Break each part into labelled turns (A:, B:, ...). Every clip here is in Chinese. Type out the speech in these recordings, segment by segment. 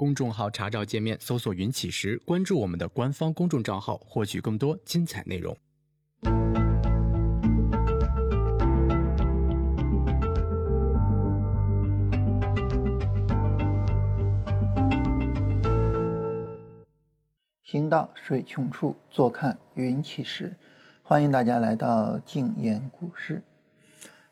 A: 公众号查找界面搜索“云起时”，关注我们的官方公众账号，获取更多精彩内容。
B: 行到水穷处，坐看云起时。欢迎大家来到静言股市。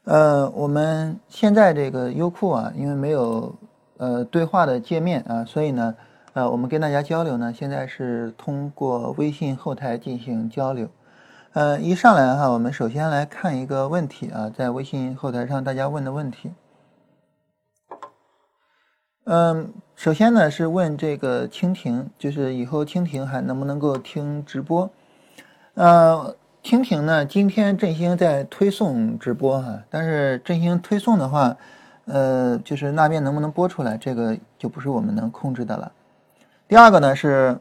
B: 呃，我们现在这个优酷啊，因为没有。呃，对话的界面啊，所以呢，呃，我们跟大家交流呢，现在是通过微信后台进行交流。呃，一上来哈，我们首先来看一个问题啊，在微信后台上大家问的问题。嗯，首先呢是问这个蜻蜓，就是以后蜻蜓还能不能够听直播？呃，蜻蜓呢，今天振兴在推送直播哈，但是振兴推送的话。呃，就是那边能不能播出来，这个就不是我们能控制的了。第二个呢是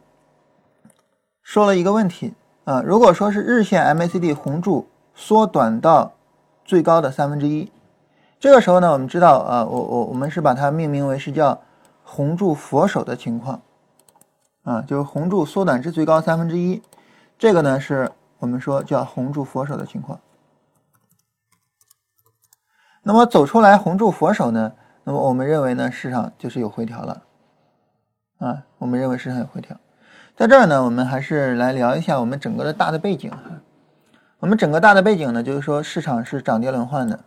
B: 说了一个问题啊，如果说是日线 MACD 红柱缩短到最高的三分之一，这个时候呢，我们知道啊，我我我们是把它命名为是叫红柱佛手的情况啊，就是红柱缩短至最高三分之一，这个呢是我们说叫红柱佛手的情况。那么走出来红柱佛手呢？那么我们认为呢，市场就是有回调了，啊，我们认为市场有回调。在这儿呢，我们还是来聊一下我们整个的大的背景哈。我们整个大的背景呢，就是说市场是涨跌轮换的，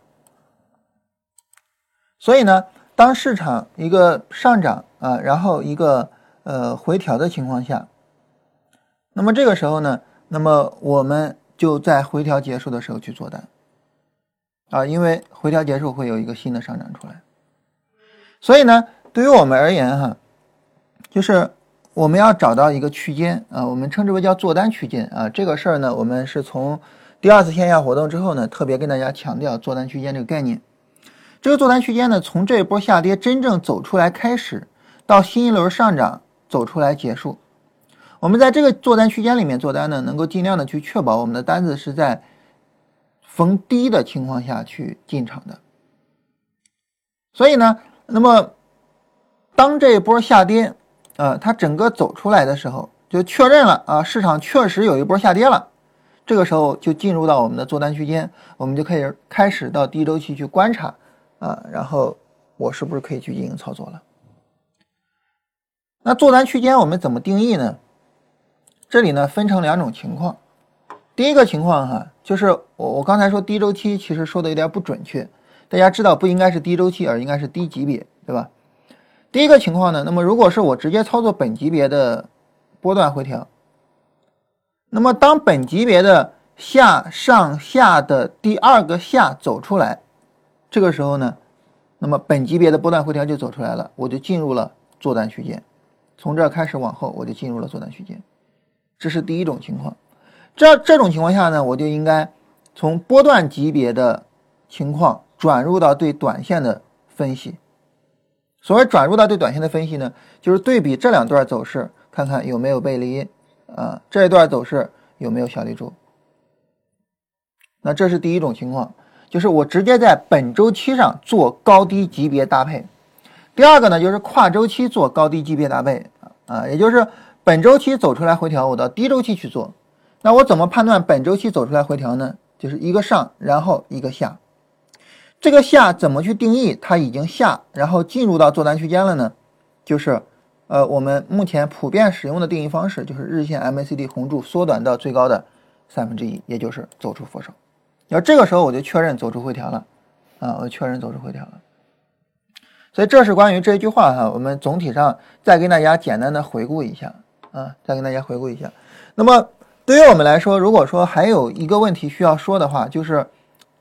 B: 所以呢，当市场一个上涨啊，然后一个呃回调的情况下，那么这个时候呢，那么我们就在回调结束的时候去做单。啊，因为回调结束会有一个新的上涨出来，所以呢，对于我们而言哈，就是我们要找到一个区间啊，我们称之为叫做单区间啊。这个事儿呢，我们是从第二次线下活动之后呢，特别跟大家强调做单区间这个概念。这个做单区间呢，从这一波下跌真正走出来开始，到新一轮上涨走出来结束，我们在这个做单区间里面做单呢，能够尽量的去确保我们的单子是在。逢低的情况下去进场的，所以呢，那么当这一波下跌，呃，它整个走出来的时候，就确认了啊，市场确实有一波下跌了，这个时候就进入到我们的做单区间，我们就可以开始到低周期去观察啊，然后我是不是可以去进行操作了？那做单区间我们怎么定义呢？这里呢分成两种情况。第一个情况哈，就是我我刚才说低周期，其实说的有点不准确。大家知道不应该是低周期，而应该是低级别，对吧？第一个情况呢，那么如果是我直接操作本级别的波段回调，那么当本级别的下上下的第二个下走出来，这个时候呢，那么本级别的波段回调就走出来了，我就进入了做单区间，从这开始往后我就进入了做单区间，这是第一种情况。这这种情况下呢，我就应该从波段级别的情况转入到对短线的分析。所谓转入到对短线的分析呢，就是对比这两段走势，看看有没有背离啊，这一段走势有没有小立柱。那这是第一种情况，就是我直接在本周期上做高低级别搭配。第二个呢，就是跨周期做高低级别搭配啊，也就是本周期走出来回调，我到低周期去做。那我怎么判断本周期走出来回调呢？就是一个上，然后一个下。这个下怎么去定义？它已经下，然后进入到做单区间了呢？就是，呃，我们目前普遍使用的定义方式就是日线 MACD 红柱缩短到最高的三分之一，也就是走出佛手。要这个时候我就确认走出回调了，啊，我确认走出回调了。所以这是关于这一句话哈，我们总体上再跟大家简单的回顾一下啊，再跟大家回顾一下。那么。对于我们来说，如果说还有一个问题需要说的话，就是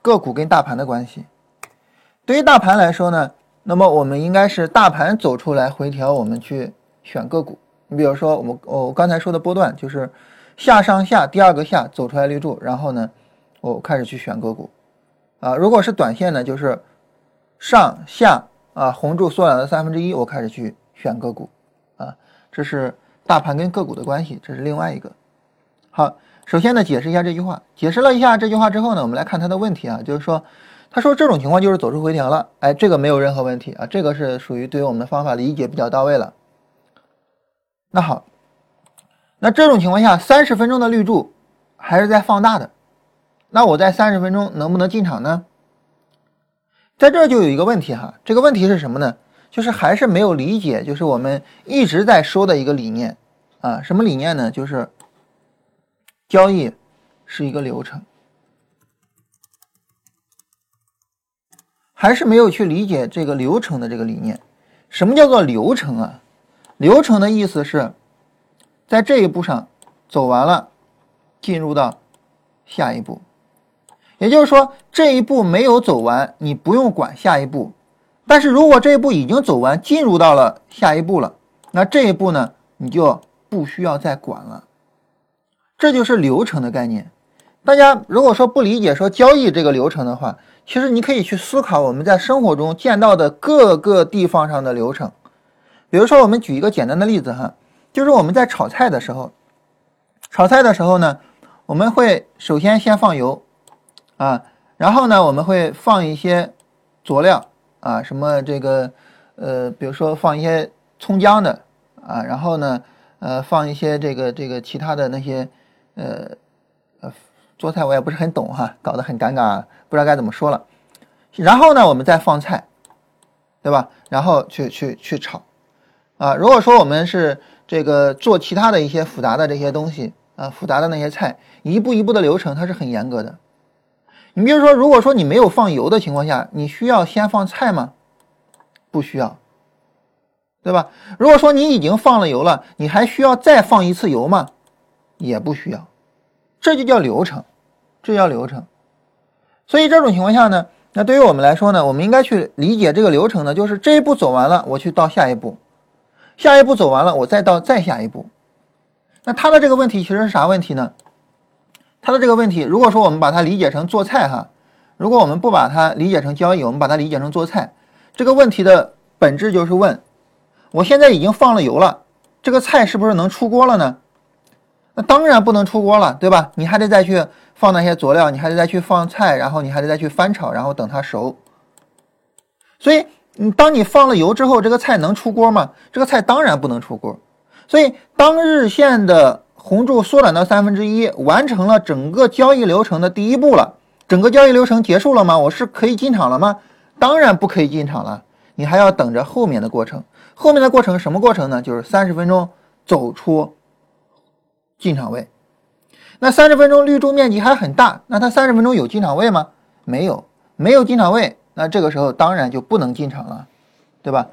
B: 个股跟大盘的关系。对于大盘来说呢，那么我们应该是大盘走出来回调，我们去选个股。你比如说，我们我刚才说的波段就是下上下第二个下走出来立柱，然后呢，我开始去选个股。啊，如果是短线呢，就是上下啊红柱缩短了三分之一，我开始去选个股。啊，这是大盘跟个股的关系，这是另外一个。好，首先呢，解释一下这句话。解释了一下这句话之后呢，我们来看他的问题啊，就是说，他说这种情况就是走出回调了，哎，这个没有任何问题啊，这个是属于对于我们的方法理解比较到位了。那好，那这种情况下，三十分钟的绿柱还是在放大的，那我在三十分钟能不能进场呢？在这就有一个问题哈，这个问题是什么呢？就是还是没有理解，就是我们一直在说的一个理念啊，什么理念呢？就是交易是一个流程，还是没有去理解这个流程的这个理念。什么叫做流程啊？流程的意思是，在这一步上走完了，进入到下一步。也就是说，这一步没有走完，你不用管下一步。但是如果这一步已经走完，进入到了下一步了，那这一步呢，你就不需要再管了。这就是流程的概念。大家如果说不理解说交易这个流程的话，其实你可以去思考我们在生活中见到的各个地方上的流程。比如说，我们举一个简单的例子哈，就是我们在炒菜的时候，炒菜的时候呢，我们会首先先放油，啊，然后呢，我们会放一些佐料啊，什么这个呃，比如说放一些葱姜的啊，然后呢，呃，放一些这个这个其他的那些呃呃做菜我也不是很懂哈，搞得很尴尬，不知道该怎么说了。然后呢，我们再放菜，对吧？然后去去去炒。啊，如果说我们是这个做其他的一些复杂的这些东西啊，复杂的那些菜，一步一步的流程它是很严格的。你比如说，如果说你没有放油的情况下，你需要先放菜吗？不需要，对吧？如果说你已经放了油了，你还需要再放一次油吗？也不需要，这就叫流程，这叫流程。所以这种情况下呢，那对于我们来说呢，我们应该去理解这个流程呢，就是这一步走完了，我去到下一步。下一步走完了，我再到再下一步。那他的这个问题其实是啥问题呢？他的这个问题，如果说我们把它理解成做菜哈，如果我们不把它理解成交易，我们把它理解成做菜，这个问题的本质就是问：我现在已经放了油了，这个菜是不是能出锅了呢？那当然不能出锅了，对吧？你还得再去放那些佐料，你还得再去放菜，然后你还得再去翻炒，然后等它熟。所以。你当你放了油之后，这个菜能出锅吗？这个菜当然不能出锅。所以，当日线的红柱缩短到三分之一，完成了整个交易流程的第一步了。整个交易流程结束了吗？我是可以进场了吗？当然不可以进场了。你还要等着后面的过程。后面的过程什么过程呢？就是三十分钟走出进场位。那三十分钟绿柱面积还很大，那它三十分钟有进场位吗？没有，没有进场位。那这个时候当然就不能进场了，对吧？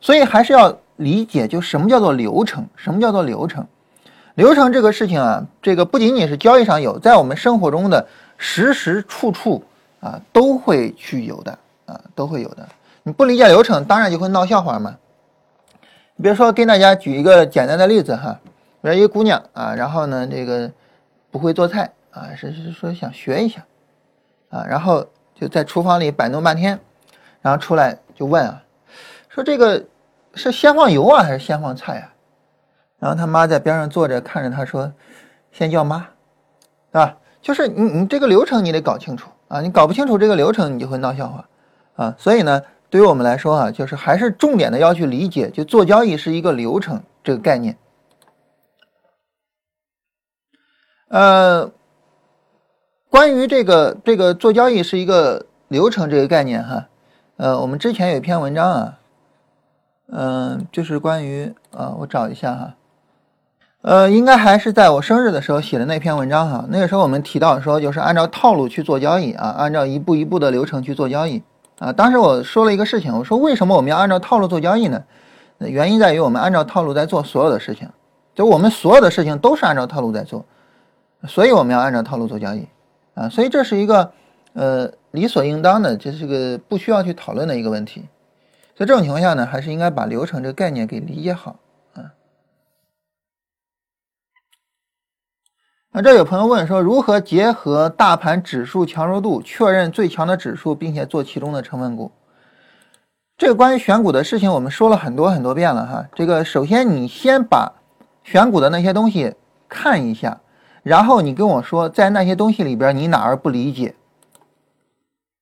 B: 所以还是要理解，就什么叫做流程？什么叫做流程？流程这个事情啊，这个不仅仅是交易上有，在我们生活中的时时处处啊都会去有的啊，都会有的。你不理解流程，当然就会闹笑话嘛。你比如说，跟大家举一个简单的例子哈，比如一个姑娘啊，然后呢，这个不会做菜啊，是是说想学一下啊，然后。就在厨房里摆弄半天，然后出来就问啊，说这个是先放油啊还是先放菜啊？然后他妈在边上坐着看着他说，先叫妈，对吧？就是你你这个流程你得搞清楚啊，你搞不清楚这个流程你就会闹笑话啊。所以呢，对于我们来说啊，就是还是重点的要去理解，就做交易是一个流程这个概念，呃。关于这个这个做交易是一个流程这个概念哈，呃，我们之前有一篇文章啊，嗯，就是关于啊，我找一下哈，呃，应该还是在我生日的时候写的那篇文章哈。那个时候我们提到说，就是按照套路去做交易啊，按照一步一步的流程去做交易啊。当时我说了一个事情，我说为什么我们要按照套路做交易呢？原因在于我们按照套路在做所有的事情，就我们所有的事情都是按照套路在做，所以我们要按照套路做交易。啊，所以这是一个，呃，理所应当的，这是个不需要去讨论的一个问题。在这种情况下呢，还是应该把流程这个概念给理解好啊。那这有朋友问说，如何结合大盘指数强弱度确认最强的指数，并且做其中的成分股？这个关于选股的事情，我们说了很多很多遍了哈。这个首先你先把选股的那些东西看一下。然后你跟我说，在那些东西里边，你哪儿不理解？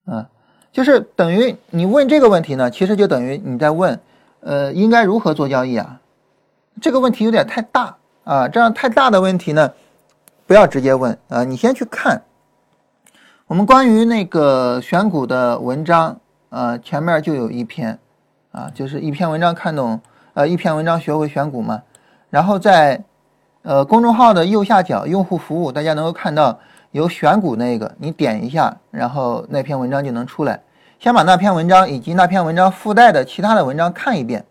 B: 嗯，就是等于你问这个问题呢，其实就等于你在问，呃，应该如何做交易啊？这个问题有点太大啊，这样太大的问题呢，不要直接问啊，你先去看我们关于那个选股的文章啊，前面就有一篇啊，就是一篇文章看懂呃一篇文章学会选股嘛，然后在呃公众号的右下角用户服务，大家能够看到有选股那个，你点一下，然后那篇文章就能出来。先把那篇文章以及那篇文章附带的其他的文章看一遍，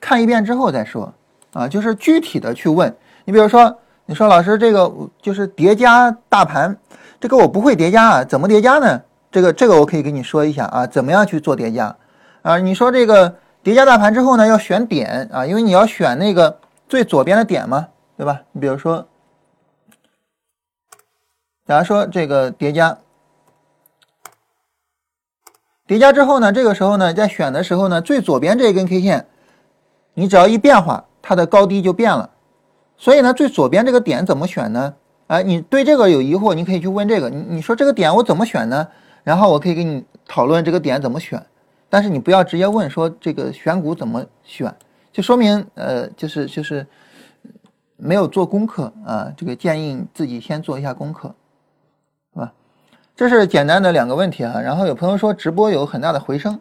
B: 看一遍之后再说啊，就是具体的去问。你比如说，你说老师这个就是叠加大盘，这个我不会叠加啊，怎么叠加呢？这个这个我可以跟你说一下啊，怎么样去做叠加啊？你说这个叠加大盘之后呢，要选点啊，因为你要选那个最左边的点嘛，对吧？你比如说，假如说这个叠加。叠加之后呢，这个时候呢，在选的时候呢，最左边这一根 K 线，你只要一变化，它的高低就变了。所以呢，最左边这个点怎么选呢？哎，你对这个有疑惑，你可以去问这个。你你说这个点我怎么选呢？然后我可以跟你讨论这个点怎么选。但是你不要直接问说这个选股怎么选，就说明呃，就是就是没有做功课啊。这个建议自己先做一下功课，是吧？这是简单的两个问题啊，然后有朋友说直播有很大的回声，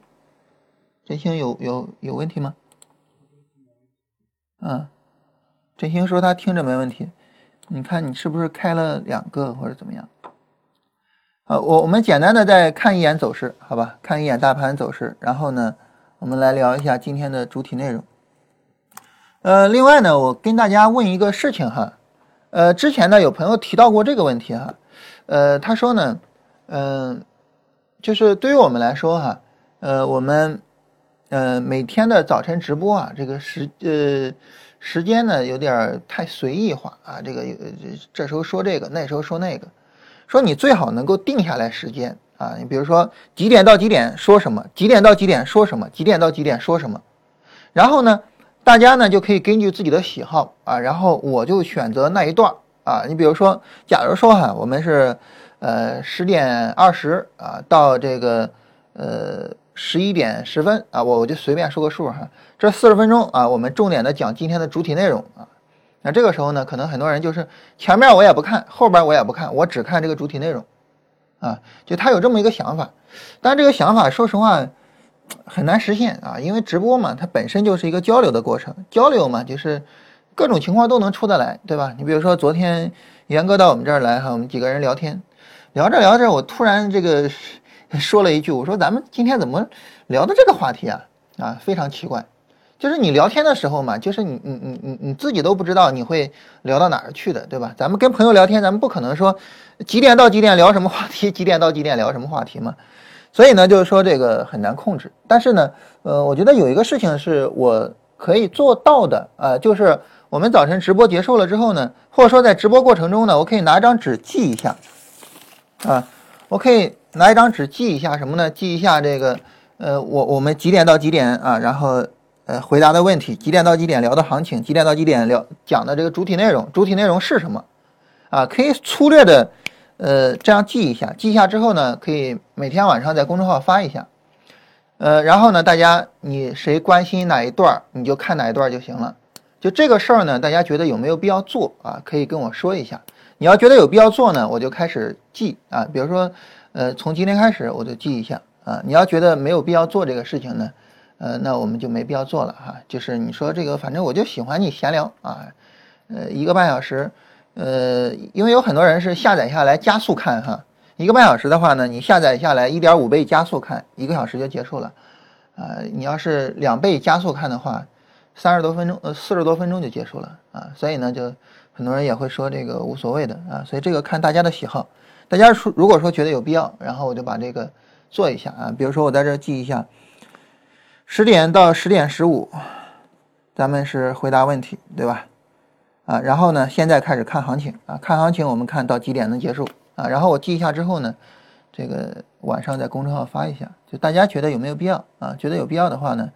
B: 振兴有有有问题吗？嗯，振兴说他听着没问题，你看你是不是开了两个或者怎么样？啊，我我们简单的再看一眼走势，好吧？看一眼大盘走势，然后呢，我们来聊一下今天的主体内容。呃，另外呢，我跟大家问一个事情哈，呃，之前呢有朋友提到过这个问题哈，呃，他说呢。嗯，就是对于我们来说哈，呃，我们呃每天的早晨直播啊，这个时呃时间呢有点太随意化啊，这个有这时候说这个，那时候说那个，说你最好能够定下来时间啊，你比如说几点到几点说什么，几点到几点说什么，几点到几点说什么，然后呢，大家呢就可以根据自己的喜好啊，然后我就选择那一段啊，你比如说，假如说哈，我们是。呃，十点二十啊，到这个呃十一点十分啊，我我就随便说个数哈，这四十分钟啊，我们重点的讲今天的主体内容啊。那这个时候呢，可能很多人就是前面我也不看，后边我也不看，我只看这个主体内容啊，就他有这么一个想法，但这个想法说实话很难实现啊，因为直播嘛，它本身就是一个交流的过程，交流嘛，就是各种情况都能出得来，对吧？你比如说昨天元哥到我们这儿来哈，我们几个人聊天。聊着聊着，我突然这个 说了一句：“我说咱们今天怎么聊的这个话题啊？啊，非常奇怪。就是你聊天的时候嘛，就是你你你你你自己都不知道你会聊到哪儿去的，对吧？咱们跟朋友聊天，咱们不可能说几点到几点聊什么话题，几点到几点聊什么话题嘛。所以呢，就是说这个很难控制。但是呢，呃，我觉得有一个事情是我可以做到的啊，就是我们早晨直播结束了之后呢，或者说在直播过程中呢，我可以拿一张纸记一下。啊，我可以拿一张纸记一下什么呢？记一下这个，呃，我我们几点到几点啊？然后呃回答的问题，几点到几点聊的行情，几点到几点聊讲的这个主体内容，主体内容是什么？啊，可以粗略的呃这样记一下，记一下之后呢，可以每天晚上在公众号发一下，呃，然后呢，大家你谁关心哪一段你就看哪一段就行了。就这个事儿呢，大家觉得有没有必要做啊？可以跟我说一下。你要觉得有必要做呢，我就开始记啊，比如说，呃，从今天开始我就记一下啊。你要觉得没有必要做这个事情呢，呃，那我们就没必要做了哈。就是你说这个，反正我就喜欢你闲聊啊，呃，一个半小时，呃，因为有很多人是下载下来加速看哈，一个半小时的话呢，你下载下来一点五倍加速看，一个小时就结束了，啊，你要是两倍加速看的话，三十多分钟，呃，四十多分钟就结束了啊，所以呢就。很多人也会说这个无所谓的啊，所以这个看大家的喜好。大家说如果说觉得有必要，然后我就把这个做一下啊。比如说我在这记一下，十点到十点十五，咱们是回答问题，对吧？啊，然后呢，现在开始看行情啊，看行情我们看到几点能结束啊？然后我记一下之后呢，这个晚上在公众号发一下，就大家觉得有没有必要啊？觉得有必要的话呢，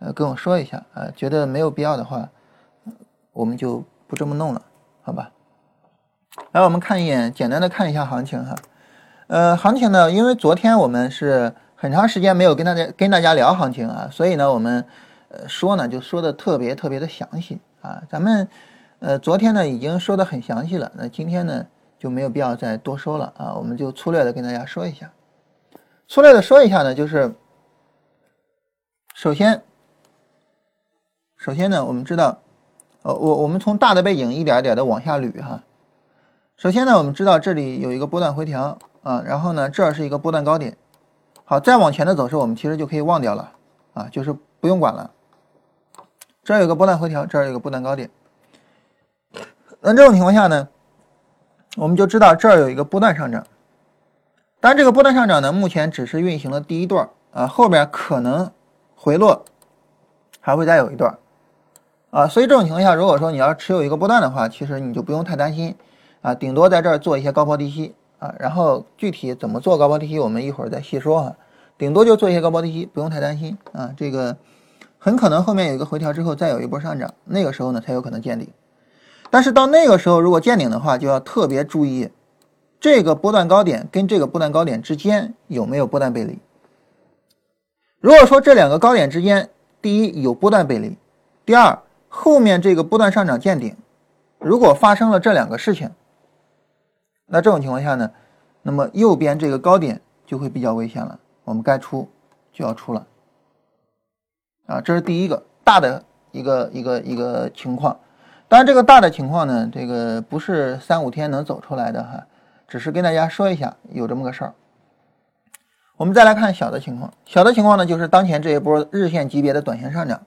B: 呃，跟我说一下啊。觉得没有必要的话，我们就不这么弄了。好吧，来我们看一眼，简单的看一下行情哈。呃，行情呢，因为昨天我们是很长时间没有跟大家跟大家聊行情啊，所以呢，我们呃说呢就说的特别特别的详细啊。咱们呃昨天呢已经说的很详细了，那今天呢就没有必要再多说了啊，我们就粗略的跟大家说一下。粗略的说一下呢，就是首先首先呢，我们知道，呃我我们从大的背景一点一点的往下捋哈。首先呢，我们知道这里有一个波段回调啊，然后呢这是一个波段高点。好，再往前的走势，我们其实就可以忘掉了啊，就是不用管了。这儿有个波段回调，这儿有个波段高点。那这种情况下呢，我们就知道这儿有一个波段上涨。但这个波段上涨呢，目前只是运行了第一段啊，后边可能回落还会再有一段啊。所以这种情况下，如果说你要持有一个波段的话，其实你就不用太担心啊，顶多在这儿做一些高抛低吸。啊，然后具体怎么做高抛低吸，我们一会儿再细说哈。顶多就做一些高抛低吸，不用太担心啊。这个很可能后面有一个回调之后，再有一波上涨，那个时候呢才有可能见顶。但是到那个时候，如果见顶的话，就要特别注意这个波段高点跟这个波段高点之间有没有波段背离。如果说这两个高点之间，第一有波段背离，第二后面这个波段上涨见顶，如果发生了这两个事情。那这种情况下呢，那么右边这个高点就会比较危险了，我们该出就要出了，啊，这是第一个大的一个一个一个情况。当然，这个大的情况呢，这个不是三五天能走出来的哈，只是跟大家说一下有这么个事儿。我们再来看小的情况，小的情况呢，就是当前这一波日线级别的短线上涨。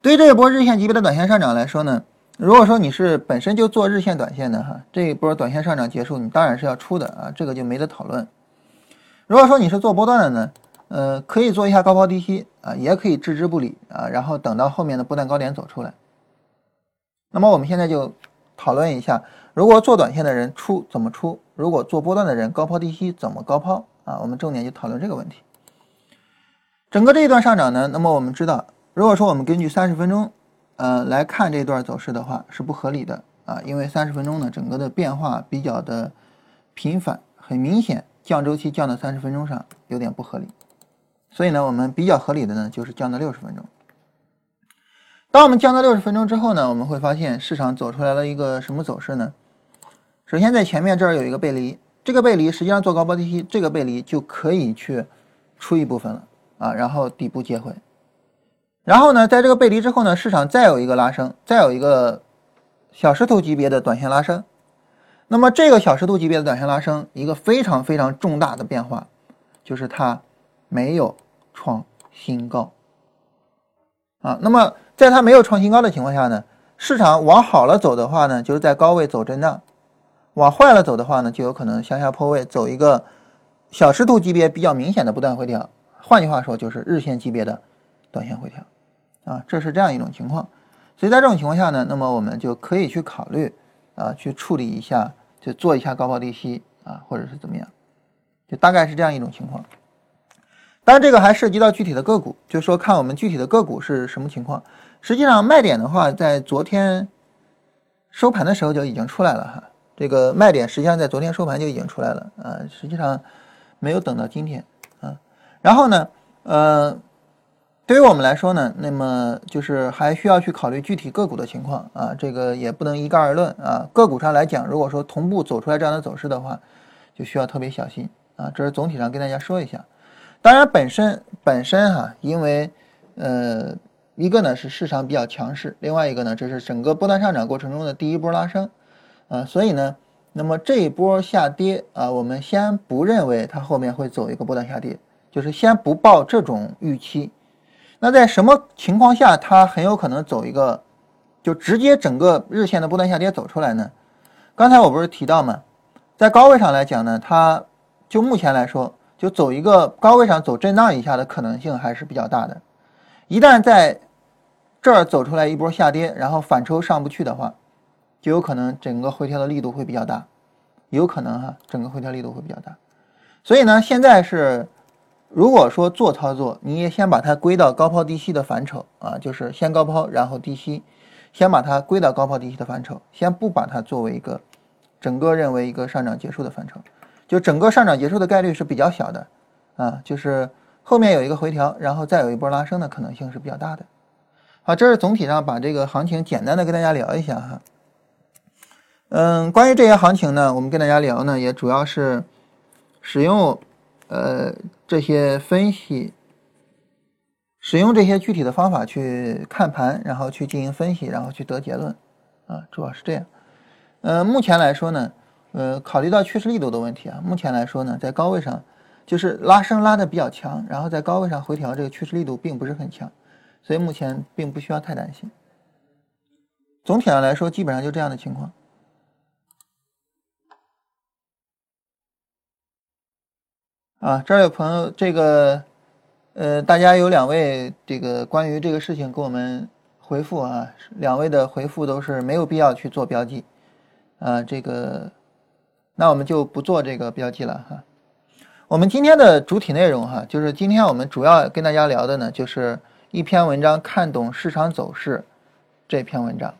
B: 对于这一波日线级别的短线上涨来说呢。如果说你是本身就做日线、短线的哈，这一波短线上涨结束，你当然是要出的啊，这个就没得讨论。如果说你是做波段的呢，呃，可以做一下高抛低吸啊，也可以置之不理啊，然后等到后面的波段高点走出来。那么我们现在就讨论一下，如果做短线的人出怎么出？如果做波段的人高抛低吸怎么高抛啊？我们重点就讨论这个问题。整个这一段上涨呢，那么我们知道，如果说我们根据三十分钟。呃，来看这段走势的话是不合理的啊，因为三十分钟呢，整个的变化比较的频繁，很明显降周期降到三十分钟上有点不合理，所以呢，我们比较合理的呢就是降到六十分钟。当我们降到六十分钟之后呢，我们会发现市场走出来了一个什么走势呢？首先在前面这儿有一个背离，这个背离实际上做高抛低吸，这个背离就可以去出一部分了啊，然后底部接回。然后呢，在这个背离之后呢，市场再有一个拉升，再有一个小石头级别的短线拉升。那么这个小石头级别的短线拉升，一个非常非常重大的变化，就是它没有创新高啊。那么在它没有创新高的情况下呢，市场往好了走的话呢，就是在高位走震荡；往坏了走的话呢，就有可能向下破位，走一个小时度级别比较明显的不断回调。换句话说，就是日线级别的。短线回调，啊，这是这样一种情况，所以在这种情况下呢，那么我们就可以去考虑啊，去处理一下，就做一下高抛低吸啊，或者是怎么样，就大概是这样一种情况。当然，这个还涉及到具体的个股，就说看我们具体的个股是什么情况。实际上，卖点的话，在昨天收盘的时候就已经出来了哈。这个卖点实际上在昨天收盘就已经出来了啊，实际上没有等到今天啊。然后呢，呃。对于我们来说呢，那么就是还需要去考虑具体个股的情况啊，这个也不能一概而论啊。个股上来讲，如果说同步走出来这样的走势的话，就需要特别小心啊。这是总体上跟大家说一下。当然，本身本身哈，因为呃，一个呢是市场比较强势，另外一个呢这是整个波段上涨过程中的第一波拉升啊，所以呢，那么这一波下跌啊，我们先不认为它后面会走一个波段下跌，就是先不抱这种预期。那在什么情况下它很有可能走一个，就直接整个日线的波段下跌走出来呢？刚才我不是提到吗？在高位上来讲呢，它就目前来说，就走一个高位上走震荡一下的可能性还是比较大的。一旦在这儿走出来一波下跌，然后反抽上不去的话，就有可能整个回调的力度会比较大，有可能哈，整个回调力度会比较大。所以呢，现在是。如果说做操作，你也先把它归到高抛低吸的反丑啊，就是先高抛然后低吸，先把它归到高抛低吸的反丑，先不把它作为一个整个认为一个上涨结束的范畴，就整个上涨结束的概率是比较小的啊，就是后面有一个回调，然后再有一波拉升的可能性是比较大的。好，这是总体上把这个行情简单的跟大家聊一下哈。嗯，关于这些行情呢，我们跟大家聊呢，也主要是使用呃这些分析，使用这些具体的方法去看盘，然后去进行分析，然后去得结论啊，主要是这样。呃，目前来说呢，呃，考虑到趋势力度的问题啊，目前来说呢，在高位上就是拉升拉的比较强，然后在高位上回调，这个趋势力度并不是很强，所以目前并不需要太担心。总体上来说，基本上就这样的情况。啊，这儿有朋友，这个，呃，大家有两位这个关于这个事情给我们回复啊，两位的回复都是没有必要去做标记，啊，这个，那我们就不做这个标记了哈。我们今天的主体内容哈，就是今天我们主要跟大家聊的呢，就是一篇文章，看懂市场走势这篇文章。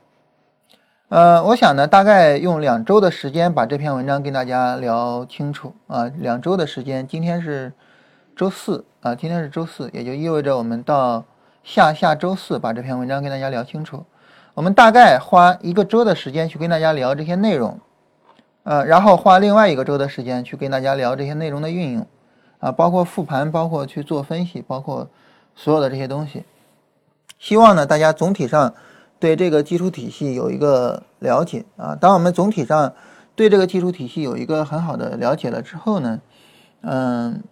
B: 呃，我想呢，大概用两周的时间把这篇文章跟大家聊清楚啊。两周的时间，今天是周四啊，今天是周四，也就意味着我们到下下周四把这篇文章跟大家聊清楚。我们大概花一个周的时间去跟大家聊这些内容，呃，然后花另外一个周的时间去跟大家聊这些内容的运用啊，包括复盘，包括去做分析，包括所有的这些东西。希望呢，大家总体上。对这个基础体系有一个了解啊，当我们总体上对这个基础体系有一个很好的了解了之后呢，嗯，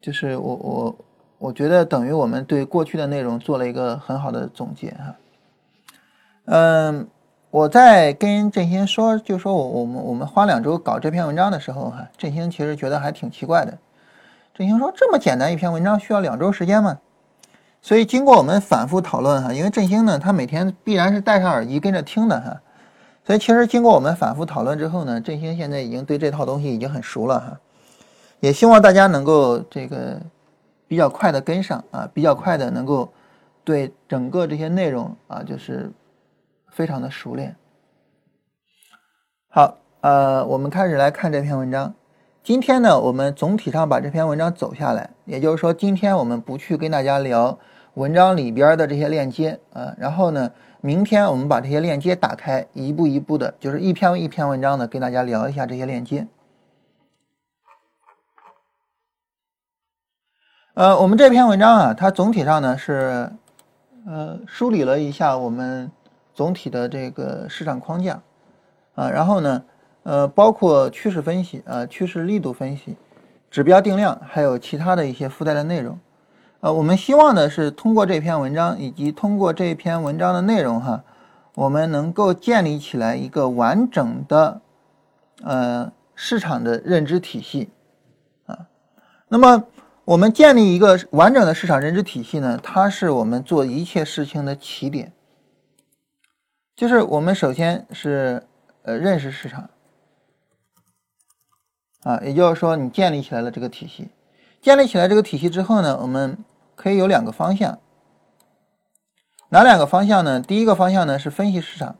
B: 就是我我我觉得等于我们对过去的内容做了一个很好的总结哈。嗯，我在跟振兴说，就说我我们我们花两周搞这篇文章的时候哈，振兴其实觉得还挺奇怪的。振兴说，这么简单一篇文章需要两周时间吗？所以经过我们反复讨论哈，因为振兴呢，他每天必然是戴上耳机跟着听的哈，所以其实经过我们反复讨论之后呢，振兴现在已经对这套东西已经很熟了哈，也希望大家能够这个比较快的跟上啊，比较快的能够对整个这些内容啊，就是非常的熟练。好，呃，我们开始来看这篇文章。今天呢，我们总体上把这篇文章走下来，也就是说，今天我们不去跟大家聊。文章里边的这些链接啊，然后呢，明天我们把这些链接打开，一步一步的，就是一篇一篇文章的跟大家聊一下这些链接。呃，我们这篇文章啊，它总体上呢是呃梳理了一下我们总体的这个市场框架啊，然后呢，呃，包括趋势分析啊、趋势力度分析、指标定量，还有其他的一些附带的内容。呃，我们希望呢是通过这篇文章以及通过这篇文章的内容哈，我们能够建立起来一个完整的呃市场的认知体系啊。那么我们建立一个完整的市场认知体系呢，它是我们做一切事情的起点。就是我们首先是呃认识市场。啊，也就是说你建立起来了这个体系，建立起来这个体系之后呢，我们可以有两个方向，哪两个方向呢？第一个方向呢是分析市场，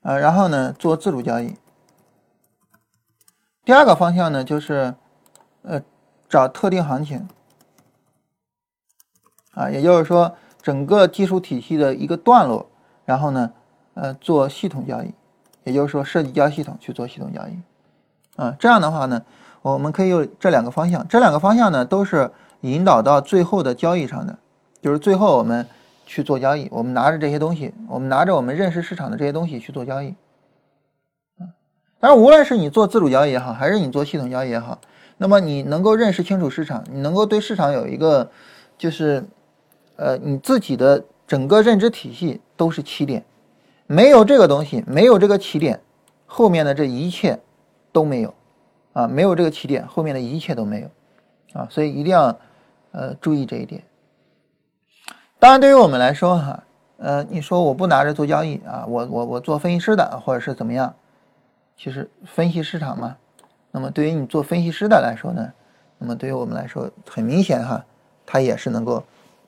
B: 啊，然后呢做自主交易。第二个方向呢就是，呃，找特定行情，啊，也就是说整个技术体系的一个段落，然后呢，呃，做系统交易，也就是说设计交易系统去做系统交易，啊，这样的话呢。我们可以有这两个方向，这两个方向呢都是引导到最后的交易上的，就是最后我们去做交易，我们拿着这些东西，我们拿着我们认识市场的这些东西去做交易。啊，当然，无论是你做自主交易也好，还是你做系统交易也好，那么你能够认识清楚市场，你能够对市场有一个就是呃你自己的整个认知体系都是起点，没有这个东西，没有这个起点，后面的这一切都没有。啊，没有这个起点，后面的一切都没有，啊，所以一定要呃注意这一点。当然，对于我们来说哈，呃，你说我不拿着做交易啊，我我我做分析师的，或者是怎么样，其实分析市场嘛。那么对于你做分析师的来说呢，那么对于我们来说，很明显哈，它也是能够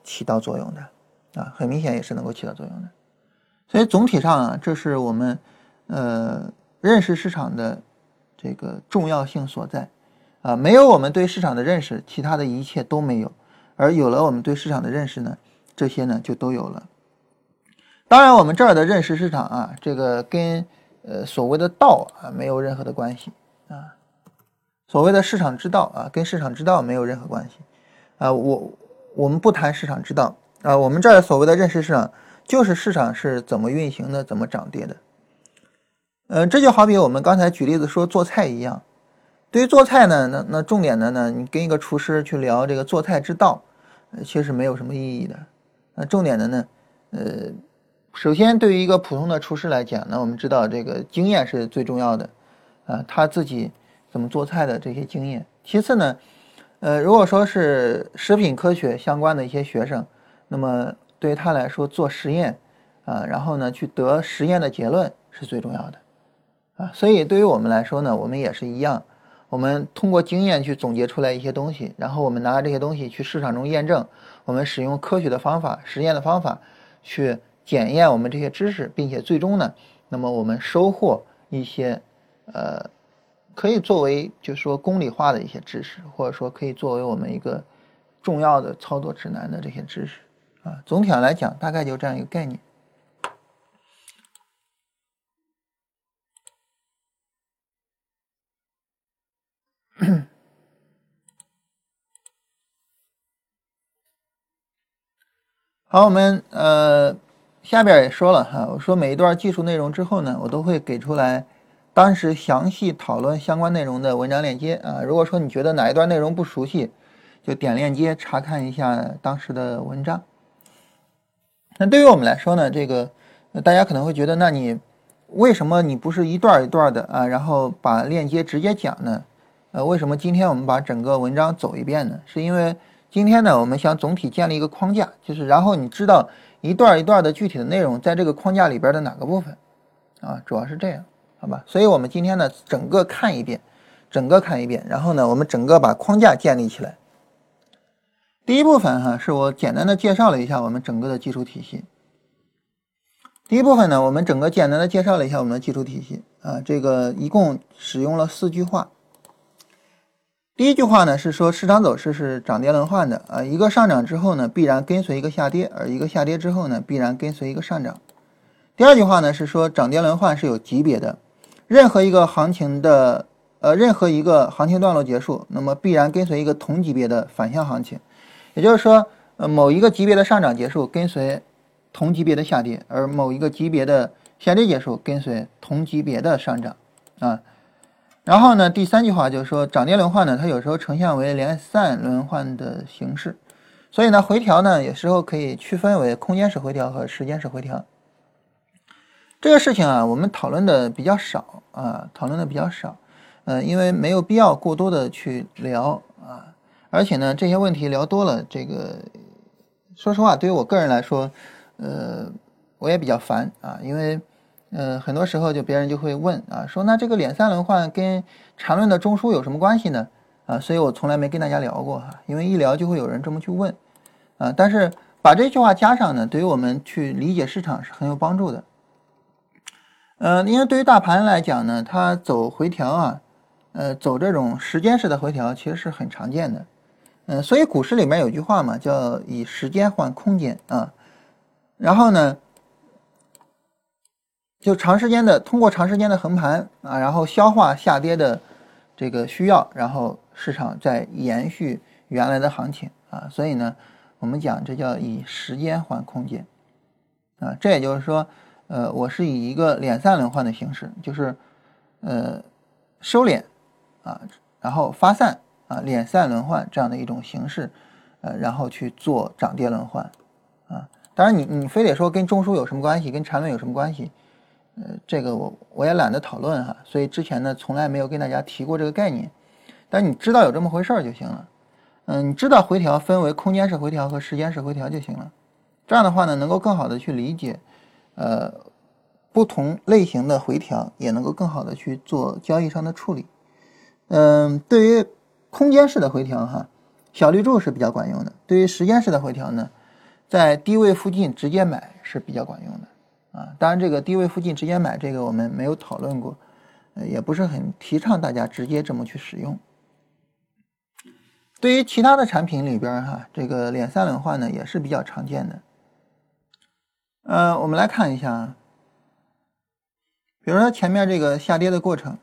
B: 起到作用的，啊，很明显也是能够起到作用的。所以总体上啊，这是我们呃认识市场的。这个重要性所在，啊，没有我们对市场的认识，其他的一切都没有，而有了我们对市场的认识呢，这些呢就都有了。当然，我们这儿的认识市场啊，这个跟呃所谓的道啊没有任何的关系啊。所谓的市场之道啊，跟市场之道没有任何关系啊。我我们不谈市场之道啊，我们这儿所谓的认识市场，就是市场是怎么运行的，怎么涨跌的。呃，这就好比我们刚才举例子说做菜一样。对于做菜呢，那那重点的呢，你跟一个厨师去聊这个做菜之道，呃，其实没有什么意义的。那重点的呢，呃，首先对于一个普通的厨师来讲，那我们知道这个经验是最重要的，啊，他自己怎么做菜的这些经验。其次呢，呃，如果说是食品科学相关的一些学生，那么对于他来说做实验，啊，然后呢去得实验的结论是最重要的，啊，所以对于我们来说呢，我们也是一样。我们通过经验去总结出来一些东西，然后我们拿这些东西去市场中验证。我们使用科学的方法、实验的方法去检验我们这些知识，并且最终呢，那么我们收获一些呃，可以作为就是说公理化的一些知识，或者说可以作为我们一个重要的操作指南的这些知识啊。总体上来讲，大概就这样一个概念。好，我们呃下边也说了哈，我说每一段技术内容之后呢，我都会给出来当时详细讨论相关内容的文章链接啊。如果说你觉得哪一段内容不熟悉，就点链接查看一下当时的文章。那对于我们来说呢，这个大家可能会觉得，那你为什么你不是一段一段的啊，然后把链接直接讲呢？呃，为什么今天我们把整个文章走一遍呢？是因为今天呢，我们想总体建立一个框架，就是然后你知道一段一段的具体的内容在这个框架里边的哪个部分，啊，主要是这样，好吧？所以我们今天呢，整个看一遍，整个看一遍，然后呢，我们整个把框架建立起来。第一部分哈，是我简单的介绍了一下我们整个的基础体系。第一部分呢，我们整个简单的介绍了一下我们的基础体系啊，这个一共使用了四句话。第一句话呢是说市场走势是涨跌轮换的啊，一个上涨之后呢必然跟随一个下跌，而一个下跌之后呢必然跟随一个上涨。第二句话呢是说涨跌轮换是有级别的，任何一个行情的呃任何一个行情段落结束，那么必然跟随一个同级别的反向行情，也就是说呃某一个级别的上涨结束跟随同级别的下跌，而某一个级别的下跌结束跟随同级别的上涨啊。然后呢，第三句话就是说，涨跌轮换呢，它有时候呈现为连散轮换的形式，所以呢，回调呢，有时候可以区分为空间式回调和时间式回调。这个事情啊，我们讨论的比较少啊，讨论的比较少，呃，因为没有必要过多的去聊啊，而且呢，这些问题聊多了，这个说实话，对于我个人来说，呃，我也比较烦啊，因为。呃，很多时候就别人就会问啊，说那这个脸三轮换跟缠论的中枢有什么关系呢？啊，所以我从来没跟大家聊过哈，因为一聊就会有人这么去问，啊，但是把这句话加上呢，对于我们去理解市场是很有帮助的。呃，因为对于大盘来讲呢，它走回调啊，呃，走这种时间式的回调其实是很常见的，嗯，所以股市里面有句话嘛，叫以时间换空间啊，然后呢。就长时间的通过长时间的横盘啊，然后消化下跌的这个需要，然后市场再延续原来的行情啊，所以呢，我们讲这叫以时间换空间啊，这也就是说，呃，我是以一个敛散轮换的形式，就是呃收敛啊，然后发散啊，敛散轮换这样的一种形式，呃，然后去做涨跌轮换啊。当然，你你非得说跟中枢有什么关系，跟缠论有什么关系？呃，这个我我也懒得讨论哈，所以之前呢从来没有跟大家提过这个概念，但你知道有这么回事儿就行了。嗯，你知道回调分为空间式回调和时间式回调就行了。这样的话呢，能够更好的去理解，呃，不同类型的回调，也能够更好的去做交易上的处理。嗯，对于空间式的回调哈，小绿柱是比较管用的；对于时间式的回调呢，在低位附近直接买是比较管用的。啊，当然，这个低位附近直接买，这个我们没有讨论过，呃，也不是很提倡大家直接这么去使用。对于其他的产品里边哈，这个脸三轮换呢也是比较常见的。呃，我们来看一下啊，比如说前面这个下跌的过程，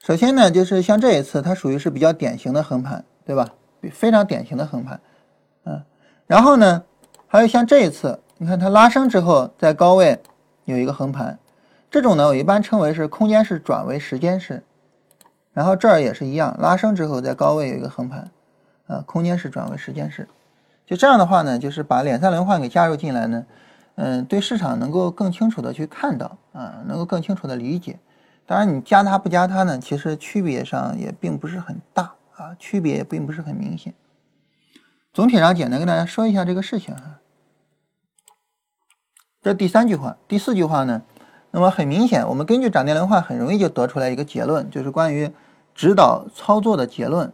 B: 首先呢就是像这一次，它属于是比较典型的横盘，对吧？非常典型的横盘，嗯，然后呢还有像这一次，你看它拉升之后在高位有一个横盘，这种呢我一般称为是空间式转为时间式。然后这儿也是一样，拉升之后在高位有一个横盘，啊，空间式转为时间式，就这样的话呢，就是把两三轮换给加入进来呢，嗯，对市场能够更清楚的去看到啊，能够更清楚的理解。当然你加它不加它呢，其实区别上也并不是很大啊，区别也并不是很明显。总体上简单跟大家说一下这个事情哈。这第三句话，第四句话呢，那么很明显，我们根据涨跌轮换很容易就得出来一个结论，就是关于。指导操作的结论，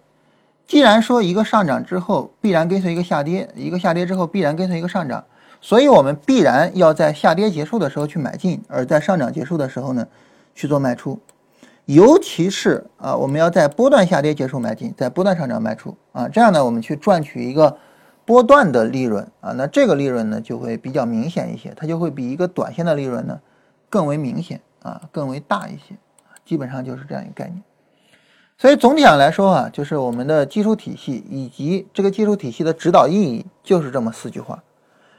B: 既然说一个上涨之后必然跟随一个下跌，一个下跌之后必然跟随一个上涨，所以我们必然要在下跌结束的时候去买进，而在上涨结束的时候呢去做卖出，尤其是啊我们要在波段下跌结束买进，在波段上涨卖出啊，这样呢我们去赚取一个波段的利润啊，那这个利润呢就会比较明显一些，它就会比一个短线的利润呢更为明显啊，更为大一些，基本上就是这样一个概念。所以总体上来说啊，就是我们的技术体系以及这个技术体系的指导意义就是这么四句话。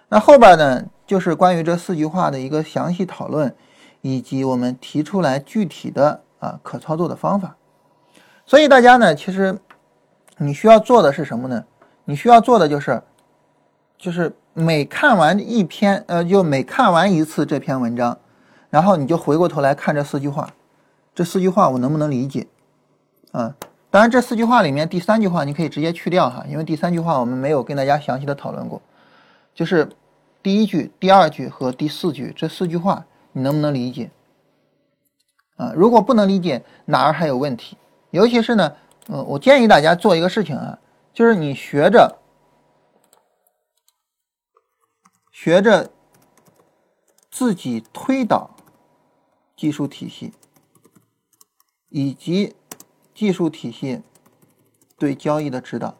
B: 那后边呢，就是关于这四句话的一个详细讨论，以及我们提出来具体的啊可操作的方法。所以大家呢，其实你需要做的是什么呢？你需要做的就是，就是每看完一篇，呃，就每看完一次这篇文章，然后你就回过头来看这四句话，这四句话我能不能理解？啊，当然，这四句话里面第三句话你可以直接去掉哈，因为第三句话我们没有跟大家详细的讨论过。就是第一句、第二句和第四句这四句话，你能不能理解？啊，如果不能理解，哪儿还有问题？尤其是呢，呃，我建议大家做一个事情啊，就是你学着学着自己推导技术体系，以及。技术体系对交易的指导，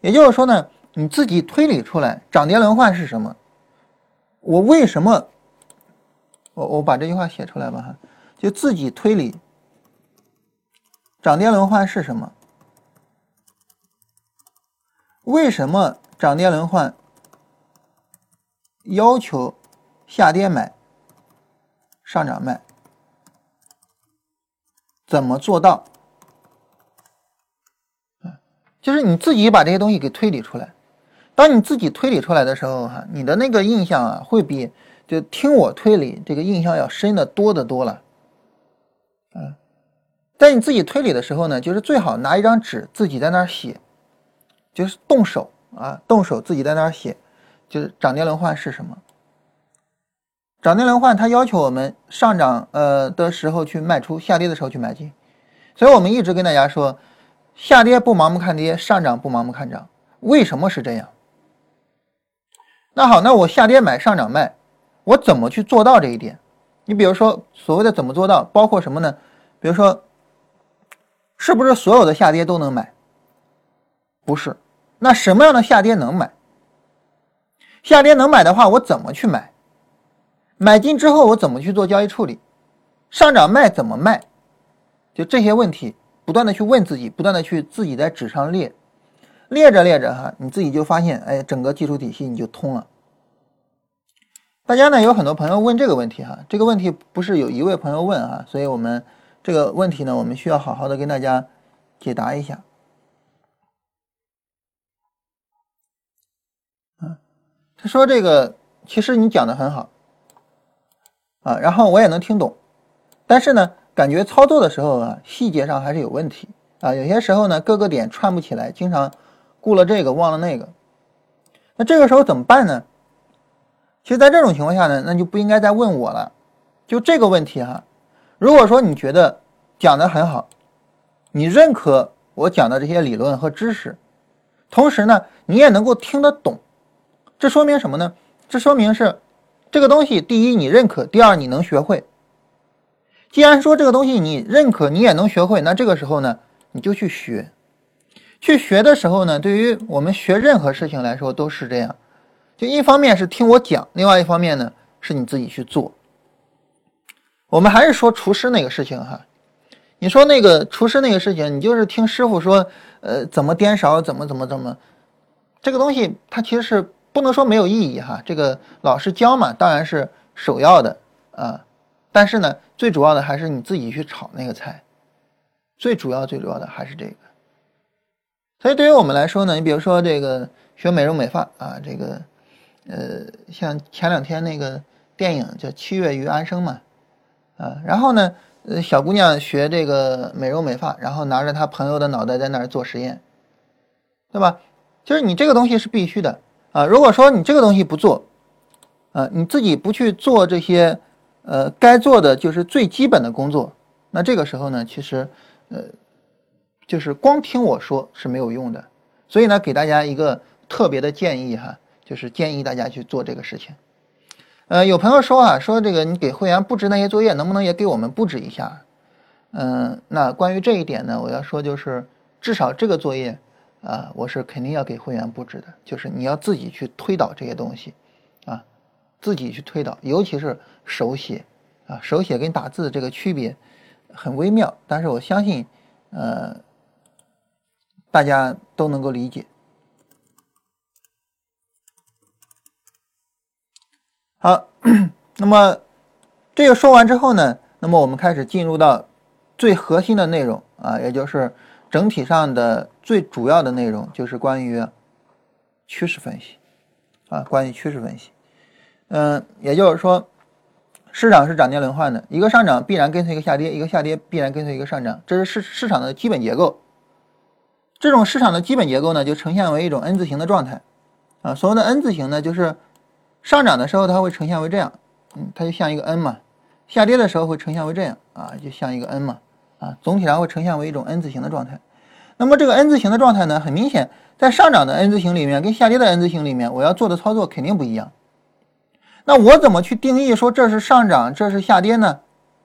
B: 也就是说呢，你自己推理出来涨跌轮换是什么？我为什么？我我把这句话写出来吧哈，就自己推理涨跌轮换是什么？为什么涨跌轮换要求下跌买，上涨卖？怎么做到？啊就是你自己把这些东西给推理出来。当你自己推理出来的时候，哈，你的那个印象啊，会比就听我推理这个印象要深的多的多了。啊，在你自己推理的时候呢，就是最好拿一张纸自己在那儿写，就是动手啊，动手自己在那儿写，就是涨跌轮换是什么。涨跌轮换，它要求我们上涨呃的时候去卖出，下跌的时候去买进，所以我们一直跟大家说，下跌不盲目看跌，上涨不盲目看涨。为什么是这样？那好，那我下跌买，上涨卖，我怎么去做到这一点？你比如说，所谓的怎么做到，包括什么呢？比如说，是不是所有的下跌都能买？不是。那什么样的下跌能买？下跌能买的话，我怎么去买？买进之后我怎么去做交易处理？上涨卖怎么卖？就这些问题，不断的去问自己，不断的去自己在纸上列，列着列着哈，你自己就发现，哎，整个技术体系你就通了。大家呢有很多朋友问这个问题哈，这个问题不是有一位朋友问啊，所以我们这个问题呢，我们需要好好的跟大家解答一下。嗯，他说这个其实你讲的很好。啊，然后我也能听懂，但是呢，感觉操作的时候啊，细节上还是有问题啊。有些时候呢，各个点串不起来，经常顾了这个忘了那个。那这个时候怎么办呢？其实，在这种情况下呢，那就不应该再问我了。就这个问题哈，如果说你觉得讲的很好，你认可我讲的这些理论和知识，同时呢，你也能够听得懂，这说明什么呢？这说明是。这个东西，第一你认可，第二你能学会。既然说这个东西你认可，你也能学会，那这个时候呢，你就去学。去学的时候呢，对于我们学任何事情来说都是这样。就一方面是听我讲，另外一方面呢是你自己去做。我们还是说厨师那个事情哈，你说那个厨师那个事情，你就是听师傅说，呃，怎么颠勺，怎么怎么怎么，这个东西它其实是不能说没有意义哈。这个老师教嘛，当然是首要的啊。但是呢，最主要的还是你自己去炒那个菜，最主要最主要的还是这个。所以对于我们来说呢，你比如说这个学美容美发啊，这个。呃，像前两天那个电影叫《七月与安生》嘛，啊，然后呢，呃，小姑娘学这个美容美发，然后拿着她朋友的脑袋在那儿做实验，对吧？就是你这个东西是必须的啊。如果说你这个东西不做，啊，你自己不去做这些呃该做的就是最基本的工作，那这个时候呢，其实呃，就是光听我说是没有用的。所以呢，给大家一个特别的建议哈。就是建议大家去做这个事情，呃，有朋友说啊，说这个你给会员布置那些作业，能不能也给我们布置一下？嗯，那关于这一点呢，我要说就是，至少这个作业啊，我是肯定要给会员布置的，就是你要自己去推导这些东西，啊，自己去推导，尤其是手写啊，手写跟打字这个区别很微妙，但是我相信，呃，大家都能够理解。好，那么这个说完之后呢，那么我们开始进入到最核心的内容啊，也就是整体上的最主要的内容，就是关于趋势分析啊，关于趋势分析。嗯，也就是说，市场是涨跌轮换的，一个上涨必然跟随一个下跌，一个下跌必然跟随一个上涨，这是市市场的基本结构。这种市场的基本结构呢，就呈现为一种 N 字形的状态啊。所谓的 N 字形呢，就是。上涨的时候它会呈现为这样，嗯，它就像一个 N 嘛；下跌的时候会呈现为这样，啊，就像一个 N 嘛，啊，总体上会呈现为一种 N 字形的状态。那么这个 N 字形的状态呢，很明显，在上涨的 N 字形里面跟下跌的 N 字形里面，我要做的操作肯定不一样。那我怎么去定义说这是上涨，这是下跌呢？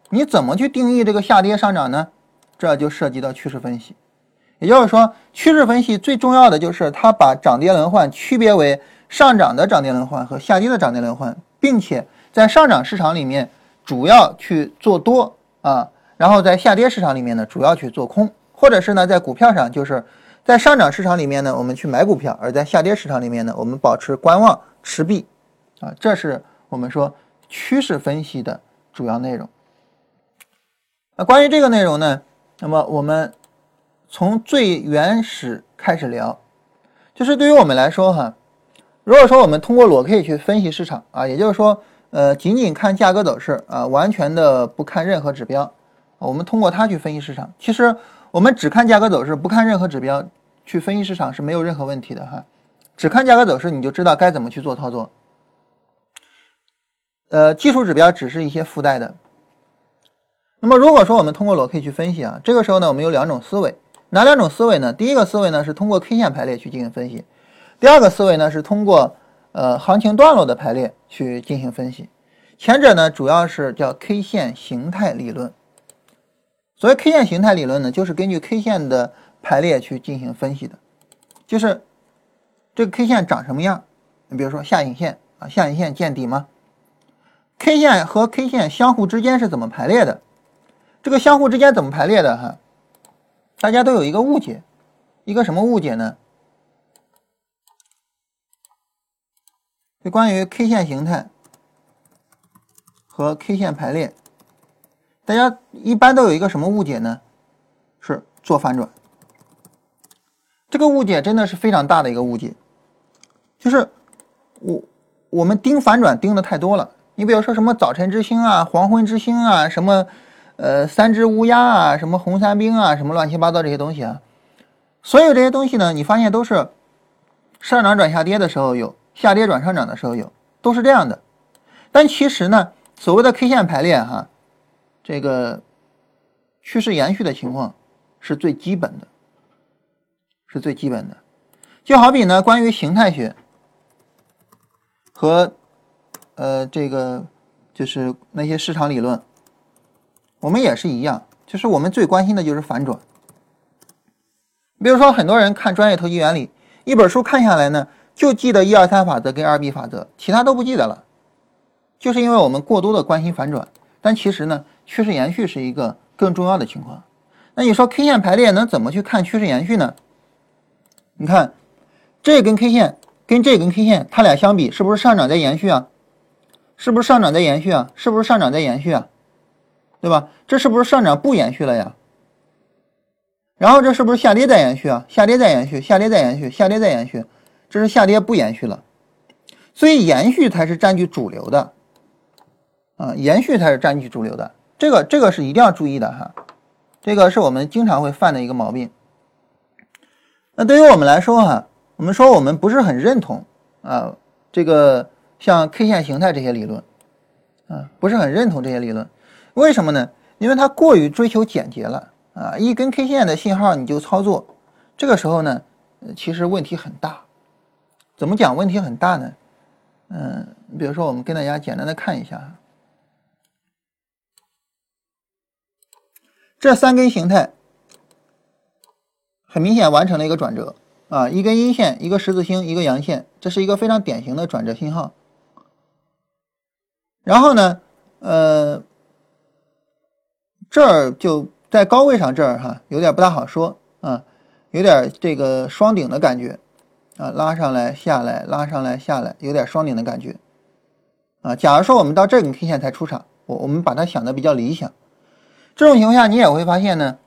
B: 你怎么去定义这个下跌上涨呢？这就涉及到趋势分析。也就是说，趋势分析最重要的就是它把涨跌轮换区别为。上涨的涨跌轮换和下跌的涨跌轮换，并且在上涨市场里面主要去做多啊，然后在下跌市场里面呢主要去做空，或者是呢在股票上就是在上涨市场里面呢我们去买股票，而在下跌市场里面呢我们保持观望持币啊，这是我们说趋势分析的主要内容。那关于这个内容呢，那么我们从最原始开始聊，就是对于我们来说哈。如果说我们通过裸 K 去分析市场啊，也就是说，呃，仅仅看价格走势啊，完全的不看任何指标，我们通过它去分析市场。其实我们只看价格走势，不看任何指标去分析市场是没有任何问题的哈。只看价格走势，你就知道该怎么去做操作。呃，技术指标只是一些附带的。那么如果说我们通过裸 K 去分析啊，这个时候呢，我们有两种思维，哪两种思维呢？第一个思维呢是通过 K 线排列去进行分析。第二个思维呢是通过呃行情段落的排列去进行分析，前者呢主要是叫 K 线形态理论。所谓 K 线形态理论呢，就是根据 K 线的排列去进行分析的，就是这个 K 线长什么样？你比如说下影线啊，下影线见底吗？K 线和 K 线相互之间是怎么排列的？这个相互之间怎么排列的？哈，大家都有一个误解，一个什么误解呢？就关于 K 线形态和 K 线排列，大家一般都有一个什么误解呢？是做反转。这个误解真的是非常大的一个误解，就是我我们盯反转盯的太多了。你比如说什么早晨之星啊、黄昏之星啊、什么呃三只乌鸦啊、什么红三兵啊、什么乱七八糟这些东西啊，所有这些东西呢，你发现都是上涨转下跌的时候有。下跌转上涨的时候有，都是这样的。但其实呢，所谓的 K 线排列哈，这个趋势延续的情况是最基本的，是最基本的。就好比呢，关于形态学和呃这个就是那些市场理论，我们也是一样，就是我们最关心的就是反转。比如说，很多人看专业投机原理，一本书看下来呢，就记得一二三法则跟二 B 法则，其他都不记得了，就是因为我们过多的关心反转。但其实呢，趋势延续是一个更重要的情况。那你说 K 线排列能怎么去看趋势延续呢？你看，这根 K 线跟这根 K 线，它俩相比，是不是上涨在延续啊？是不是上涨在延续啊？是不是上涨在延续啊？对吧？这是不是上涨不延续了呀？然后这是不是下跌在延续啊？下跌在延续，下跌在延续，下跌在延续，这是下跌不延续了。所以延续才是占据主流的啊，延续才是占据主流的。这个这个是一定要注意的哈，这个是我们经常会犯的一个毛病。那对于我们来说哈，我们说我们不是很认同啊，这个像 K 线形态这些理论啊，不是很认同这些理论。为什么呢？因为它过于追求简洁了。啊，一根 K 线的信号你就操作，这个时候呢，其实问题很大。怎么讲问题很大呢？嗯，比如说我们跟大家简单的看一下，这三根形态很明显完成了一个转折啊，一根阴线，一个十字星，一个阳线，这是一个非常典型的转折信号。然后呢，呃，这儿就。在高位上这儿哈有点不大好说啊，有点这个双顶的感觉啊，拉上来下来，拉上来下来，有点双顶的感觉啊。假如说我们到这根 K 线才出场，我我们把它想的比较理想，这种情况下你也会发现呢，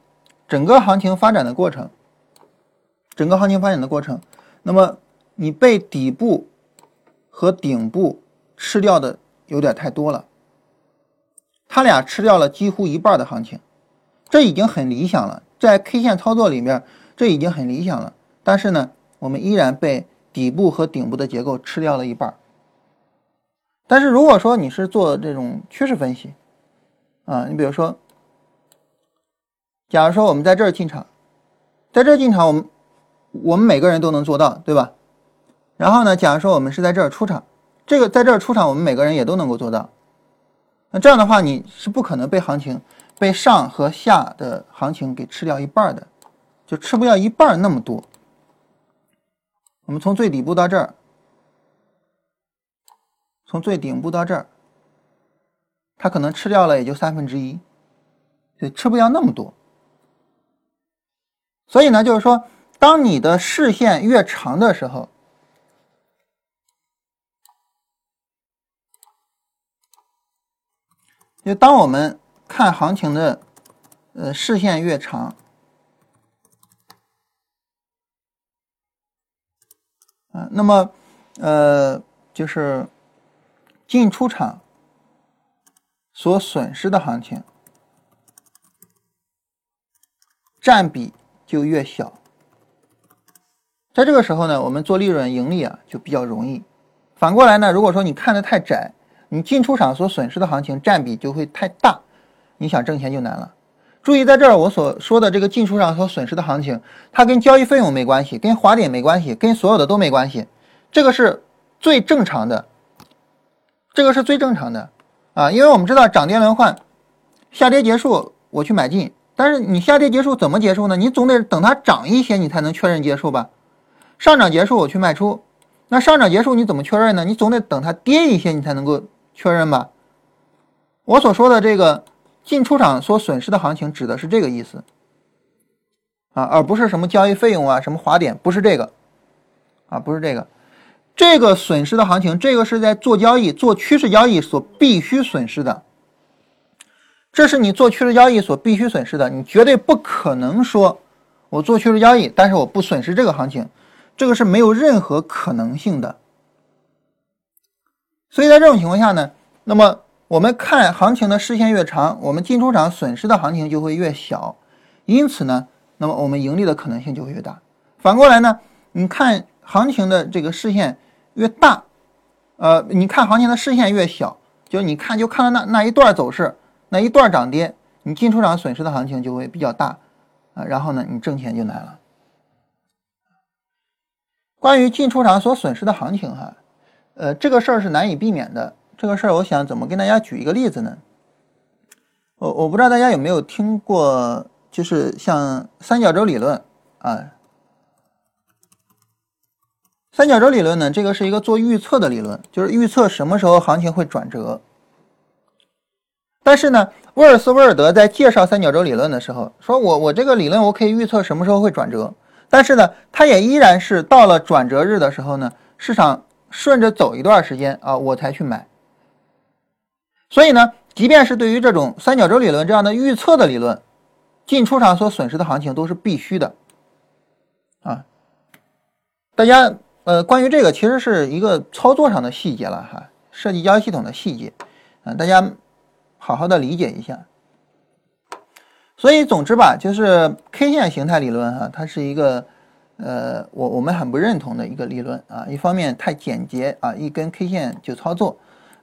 B: 整个行情发展的过程，整个行情发展的过程，那么你被底部和顶部吃掉的有点太多了，它俩吃掉了几乎一半的行情。这已经很理想了，在 K 线操作里面，这已经很理想了。但是呢，我们依然被底部和顶部的结构吃掉了一半。但是如果说你是做这种趋势分析，啊，你比如说，假如说我们在这儿进场，在这儿进场，我们我们每个人都能做到，对吧？然后呢，假如说我们是在这儿出场，这个在这儿出场，我们每个人也都能够做到。那这样的话，你是不可能被行情。被上和下的行情给吃掉一半的，就吃不掉一半那么多。我们从最底部到这儿，从最顶部到这儿，它可能吃掉了也就三分之一，就吃不掉那么多。所以呢，就是说，当你的视线越长的时候，就当我们。看行情的，呃，视线越长，啊，那么，呃，就是进出场所损失的行情占比就越小。在这个时候呢，我们做利润盈利啊就比较容易。反过来呢，如果说你看的太窄，你进出场所损失的行情占比就会太大。你想挣钱就难了。注意，在这儿我所说的这个进出场所损失的行情，它跟交易费用没关系，跟滑点没关系，跟所有的都没关系。这个是最正常的，这个是最正常的啊，因为我们知道涨跌轮换，下跌结束我去买进，但是你下跌结束怎么结束呢？你总得等它涨一些，你才能确认结束吧？上涨结束我去卖出，那上涨结束你怎么确认呢？你总得等它跌一些，你才能够确认吧？我所说的这个。进出场所损失的行情指的是这个意思啊，而不是什么交易费用啊，什么滑点，不是这个啊，不是这个，这个损失的行情，这个是在做交易、做趋势交易所必须损失的，这是你做趋势交易所必须损失的，你绝对不可能说我做趋势交易，但是我不损失这个行情，这个是没有任何可能性的。所以在这种情况下呢，那么。我们看行情的视线越长，我们进出场损失的行情就会越小，因此呢，那么我们盈利的可能性就会越大。反过来呢，你看行情的这个视线越大，呃，你看行情的视线越小，就你看就看到那那一段走势，那一段涨跌，你进出场损失的行情就会比较大啊，然后呢，你挣钱就难了。关于进出场所损失的行情哈，呃，这个事儿是难以避免的。这个事儿，我想怎么跟大家举一个例子呢？我我不知道大家有没有听过，就是像三角洲理论啊。三角洲理论呢，这个是一个做预测的理论，就是预测什么时候行情会转折。但是呢，威尔斯威尔德在介绍三角洲理论的时候，说我我这个理论我可以预测什么时候会转折，但是呢，它也依然是到了转折日的时候呢，市场顺着走一段时间啊，我才去买。所以呢，即便是对于这种三角洲理论这样的预测的理论，进出场所损失的行情都是必须的啊。大家呃，关于这个其实是一个操作上的细节了哈，设计交易系统的细节啊，大家。好好的理解一下，所以总之吧，就是 K 线形态理论哈，它是一个呃，我我们很不认同的一个理论啊。一方面太简洁啊，一根 K 线就操作；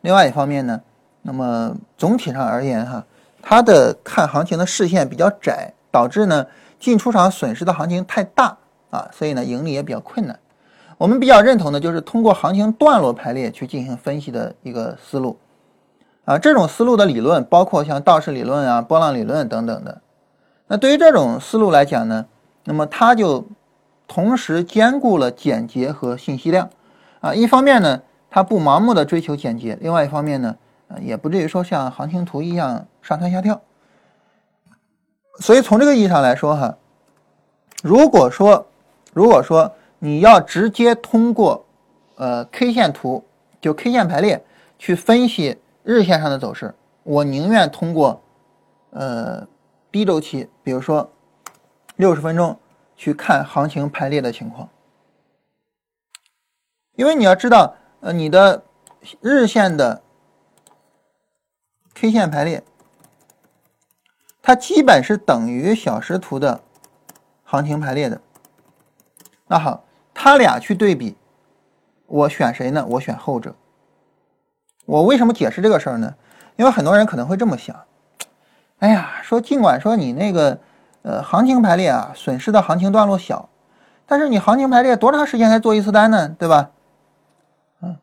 B: 另外一方面呢，那么总体上而言哈，它的看行情的视线比较窄，导致呢进出场损失的行情太大啊，所以呢盈利也比较困难。我们比较认同的就是通过行情段落排列去进行分析的一个思路。啊，这种思路的理论包括像道氏理论啊、波浪理论等等的。那对于这种思路来讲呢，那么它就同时兼顾了简洁和信息量。啊，一方面呢，它不盲目的追求简洁；另外一方面呢，啊，也不至于说像行情图一样上蹿下跳。所以从这个意义上来说，哈，如果说如果说你要直接通过呃 K 线图，就 K 线排列去分析。日线上的走势，我宁愿通过呃低周期，比如说六十分钟去看行情排列的情况，因为你要知道，呃，你的日线的 K 线排列，它基本是等于小时图的行情排列的。那好，它俩去对比，我选谁呢？我选后者。我为什么解释这个事儿呢？因为很多人可能会这么想，哎呀，说尽管说你那个呃行情排列啊，损失的行情段落小，但是你行情排列多长时间才做一次单呢？对吧？嗯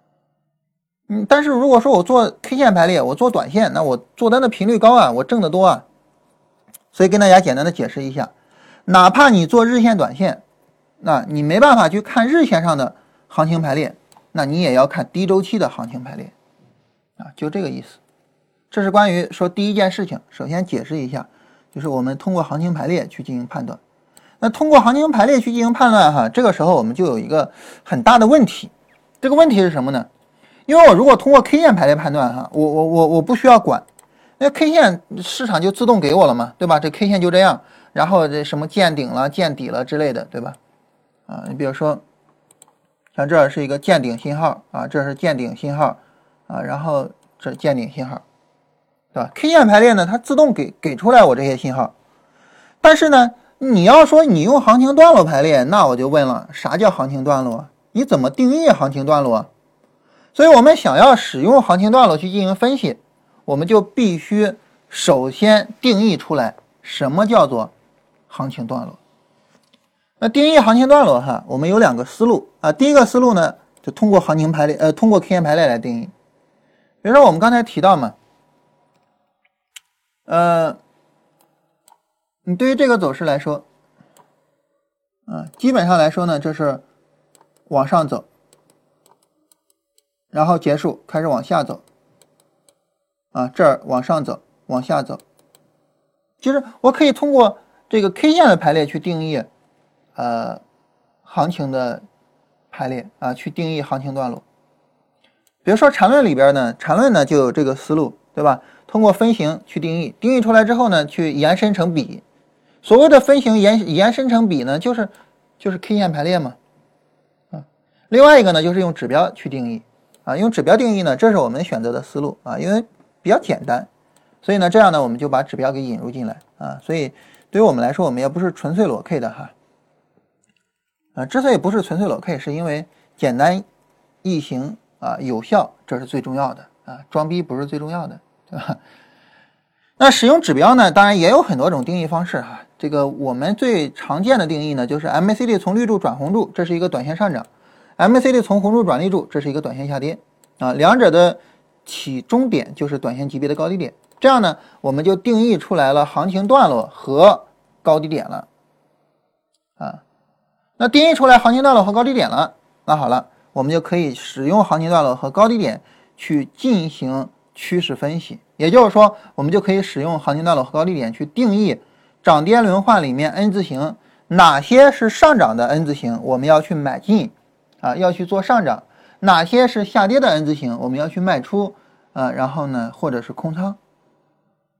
B: 嗯，但是如果说我做 K 线排列，我做短线，那我做单的频率高啊，我挣得多啊。所以跟大家简单的解释一下，哪怕你做日线短线，那你没办法去看日线上的行情排列，那你也要看低周期的行情排列。啊，就这个意思。这是关于说第一件事情，首先解释一下，就是我们通过行情排列去进行判断。那通过行情排列去进行判断，哈，这个时候我们就有一个很大的问题。这个问题是什么呢？因为我如果通过 K 线排列判断，哈，我我我我不需要管，那 K 线市场就自动给我了嘛，对吧？这 K 线就这样，然后这什么见顶了、见底了之类的，对吧？啊，你比如说，像这是一个见顶信号啊，这是见顶信号。啊，然后这见顶信号，对吧？K 线排列呢，它自动给给出来我这些信号，但是呢，你要说你用行情段落排列，那我就问了，啥叫行情段落？你怎么定义行情段落？所以我们想要使用行情段落去进行分析，我们就必须首先定义出来什么叫做行情段落。那定义行情段落哈，我们有两个思路啊。第一个思路呢，就通过行情排列，呃，通过 K 线排列来定义。比如说，我们刚才提到嘛，呃，你对于这个走势来说，啊，基本上来说呢，就是往上走，然后结束，开始往下走，啊，这儿往上走，往下走，其实我可以通过这个 K 线的排列去定义，呃，行情的排列啊，去定义行情段落。比如说缠论里边呢，缠论呢就有这个思路，对吧？通过分形去定义，定义出来之后呢，去延伸成比。所谓的分形延延伸成比呢，就是就是 K 线排列嘛，啊。另外一个呢，就是用指标去定义，啊，用指标定义呢，这是我们选择的思路啊，因为比较简单，所以呢，这样呢，我们就把指标给引入进来啊。所以对于我们来说，我们也不是纯粹裸 K 的哈，啊，之所以不是纯粹裸 K，是因为简单易行。啊，有效这是最重要的啊，装逼不是最重要的，对吧？那使用指标呢，当然也有很多种定义方式哈。这个我们最常见的定义呢，就是 MACD 从绿柱转红柱，这是一个短线上涨；MACD 从红柱转绿柱，这是一个短线下跌啊。两者的起终点就是短线级别的高低点这样呢，我们就定义出来了行情段落和高低点了。啊，那定义出来行情段落和高低点了，那好了，我们就可以使用行情段落和高低点去进行趋势分析。也就是说，我们就可以使用行情段落和高低点去定义涨跌轮换里面 N 字形哪些是上涨的 N 字形，我们要去买进，啊，要去做上涨；哪些是下跌的 N 字形，我们要去卖出，啊，然后呢，或者是空仓，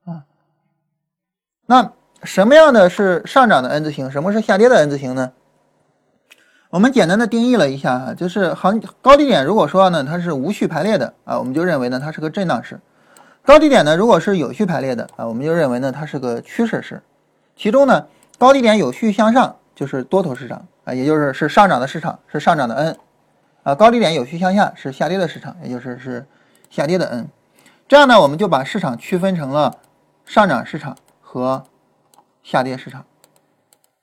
B: 啊，那什么样的是上涨的 N 字形，什么是下跌的 N 字形呢？我们简单的定义了一下哈，就是行高低点如果说呢它是无序排列的啊，我们就认为呢它是个震荡式。高低点呢，如果是有序排列的啊，我们就认为呢它是个趋势势。其中呢，高低点有序向上就是多头市场啊，也就是是上涨的市场，是上涨的 N 啊。高低点有序向下是下跌的市场，也就是是下跌的 N。这样呢，我们就把市场区分成了上涨市场和下跌市场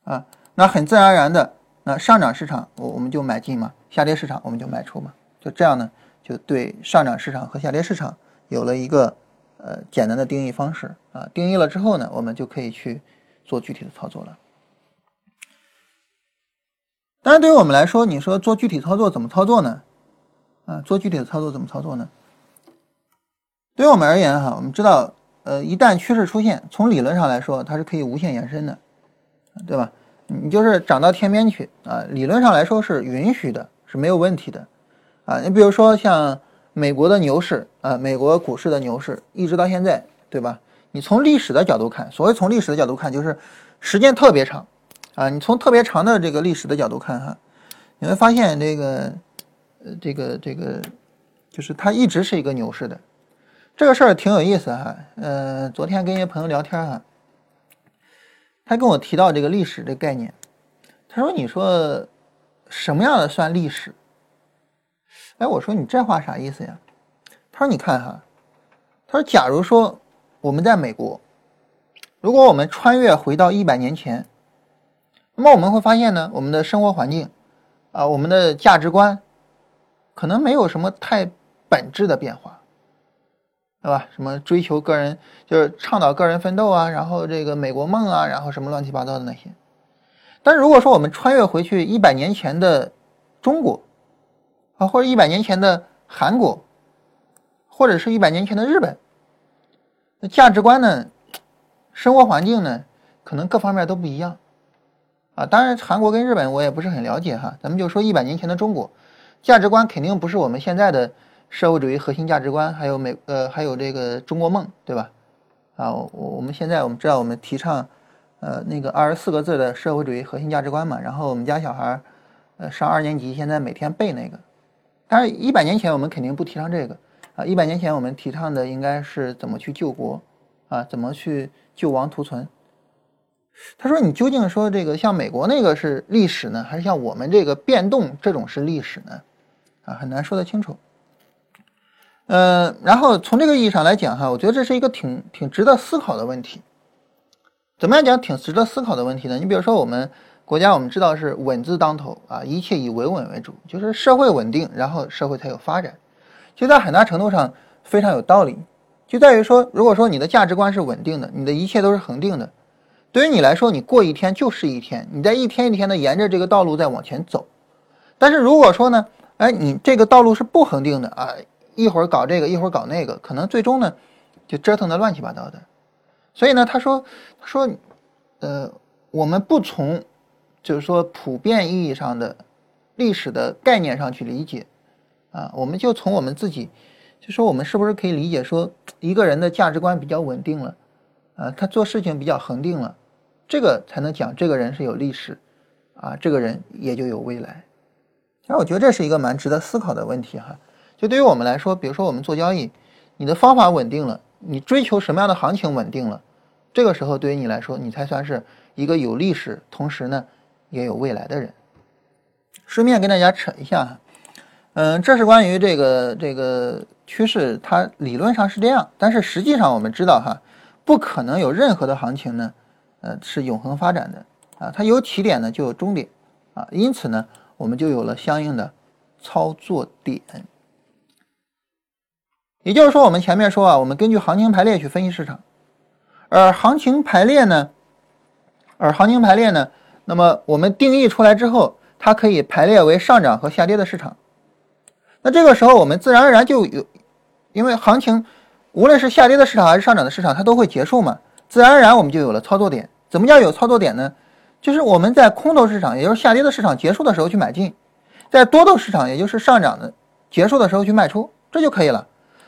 B: 啊。那很自然而然的，那上涨市场我我们就买进嘛，下跌市场我们就卖出嘛。就这样呢，就对上涨市场和下跌市场有了一个。呃，简单的定义方式啊，定义了之后呢，我们就可以去做具体的操作了。当然，对于我们来说，你说做具体操作怎么操作呢？啊，做具体的操作怎么操作呢？对于我们而言哈，我们知道，呃，一旦趋势出现，从理论上来说，它是可以无限延伸的，对吧？你就是涨到天边去啊，理论上来说是允许的，是没有问题的啊。你比如说像。美国的牛市啊，美国股市的牛市一直到现在，对吧？你从历史的角度看，所谓从历史的角度看，就是时间特别长啊。你从特别长的这个历史的角度看哈，你会发现这个呃，这个这个就是它一直是一个牛市的。这个事儿挺有意思哈。呃，昨天跟一些朋友聊天哈，他跟我提到这个历史这概念，他说：“你说什么样的算历史？”哎，我说你这话啥意思呀？他说：“你看哈，他说，假如说我们在美国，如果我们穿越回到一百年前，那么我们会发现呢，我们的生活环境啊，我们的价值观，可能没有什么太本质的变化，对吧？什么追求个人，就是倡导个人奋斗啊，然后这个美国梦啊，然后什么乱七八糟的那些。但是如果说我们穿越回去一百年前的中国，啊，或者一百年前的韩国，或者是一百年前的日本，那价值观呢，生活环境呢，可能各方面都不一样。啊，当然韩国跟日本我也不是很了解哈，咱们就说一百年前的中国，价值观肯定不是我们现在的社会主义核心价值观，还有美呃还有这个中国梦，对吧？啊，我我们现在我们知道我们提倡呃那个二十四个字的社会主义核心价值观嘛，然后我们家小孩呃上二年级，现在每天背那个。但是，一百年前我们肯定不提倡这个啊！一百年前我们提倡的应该是怎么去救国啊？怎么去救亡图存？他说：“你究竟说这个像美国那个是历史呢，还是像我们这个变动这种是历史呢？啊，很难说得清楚。嗯，然后从这个意义上来讲哈，我觉得这是一个挺挺值得思考的问题。怎么样讲挺值得思考的问题呢？你比如说我们。国家我们知道是稳字当头啊，一切以维稳为主，就是社会稳定，然后社会才有发展。其实在很大程度上非常有道理，就在于说，如果说你的价值观是稳定的，你的一切都是恒定的，对于你来说，你过一天就是一天，你在一天一天的沿着这个道路在往前走。但是如果说呢，哎，你这个道路是不恒定的啊，一会儿搞这个，一会儿搞那个，可能最终呢就折腾的乱七八糟的。所以呢，他说，他说，呃，我们不从。就是说，普遍意义上的历史的概念上去理解，啊，我们就从我们自己，就说我们是不是可以理解说，一个人的价值观比较稳定了，啊，他做事情比较恒定了，这个才能讲这个人是有历史，啊，这个人也就有未来。其实我觉得这是一个蛮值得思考的问题哈。对于我们来说，比如说我们做交易，你的方法稳定了，你追求什么样的行情稳定了，这个时候对于你来说，你才算是一个有历史，同时呢。也有未来的人。顺便跟大家扯一下，嗯，这是关于这个这个趋势，它理论上是这样，但是实际上我们知道哈，不可能有任何的行情呢，呃，是永恒发展的啊，它有起点呢就有终点啊，因此呢，我们就有了相应的操作点。也就是说，我们前面说啊，我们根据行情排列去分析市场，而行情排列呢，而行情排列呢，那么我们定义出来之后，它可以排列为上涨和下跌的市场。那这个时候，我们自然而然就有，因为行情无论是下跌的市场还是上涨的市场，它都会结束嘛，自然而然我们就有了操作点。怎么叫有操作点呢？就是我们在空头市场，也就是下跌的市场结束的时候去买进，在多头市场，也就是上涨的结束的时候去卖出，这就可以了。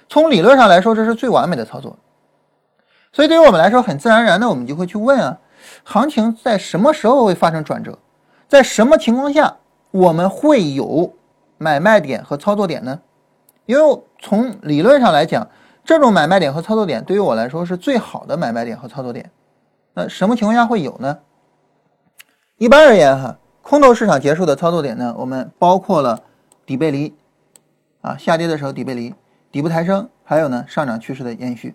B: 从理论上来说，这是最完美的操作。所以对于我们来说，很自然而然的，我们就会去问啊，行情在什么时候会发生转折？在什么情况下我们会有买卖点和操作点呢？因为从理论上来讲，这种买卖点和操作点对于我来说是最好的买卖点和操作点。那什么情况下会有呢？一般而言，哈，空头市场结束的操作点呢，我们包括了底背离，啊，下跌的时候底背离。底部抬升，还有呢上涨趋势的延续。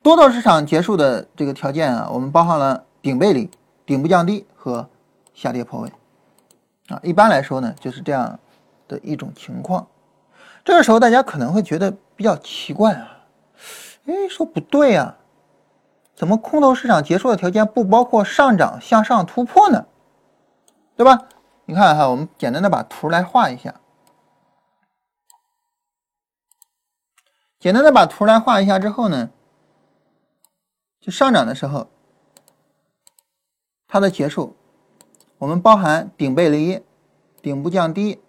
B: 多头市场结束的这个条件啊，我们包含了顶背离、顶部降低和下跌破位啊。一般来说呢，就是这样的一种情况。这个时候大家可能会觉得比较奇怪啊，哎，说不对呀，怎么空头市场结束的条件不包括上涨向上突破呢？对吧？你看哈，我们简单的把图来画一下。简单的把图来画一下之后呢，就上涨的时候，它的结束，我们包含顶背离、顶部降低，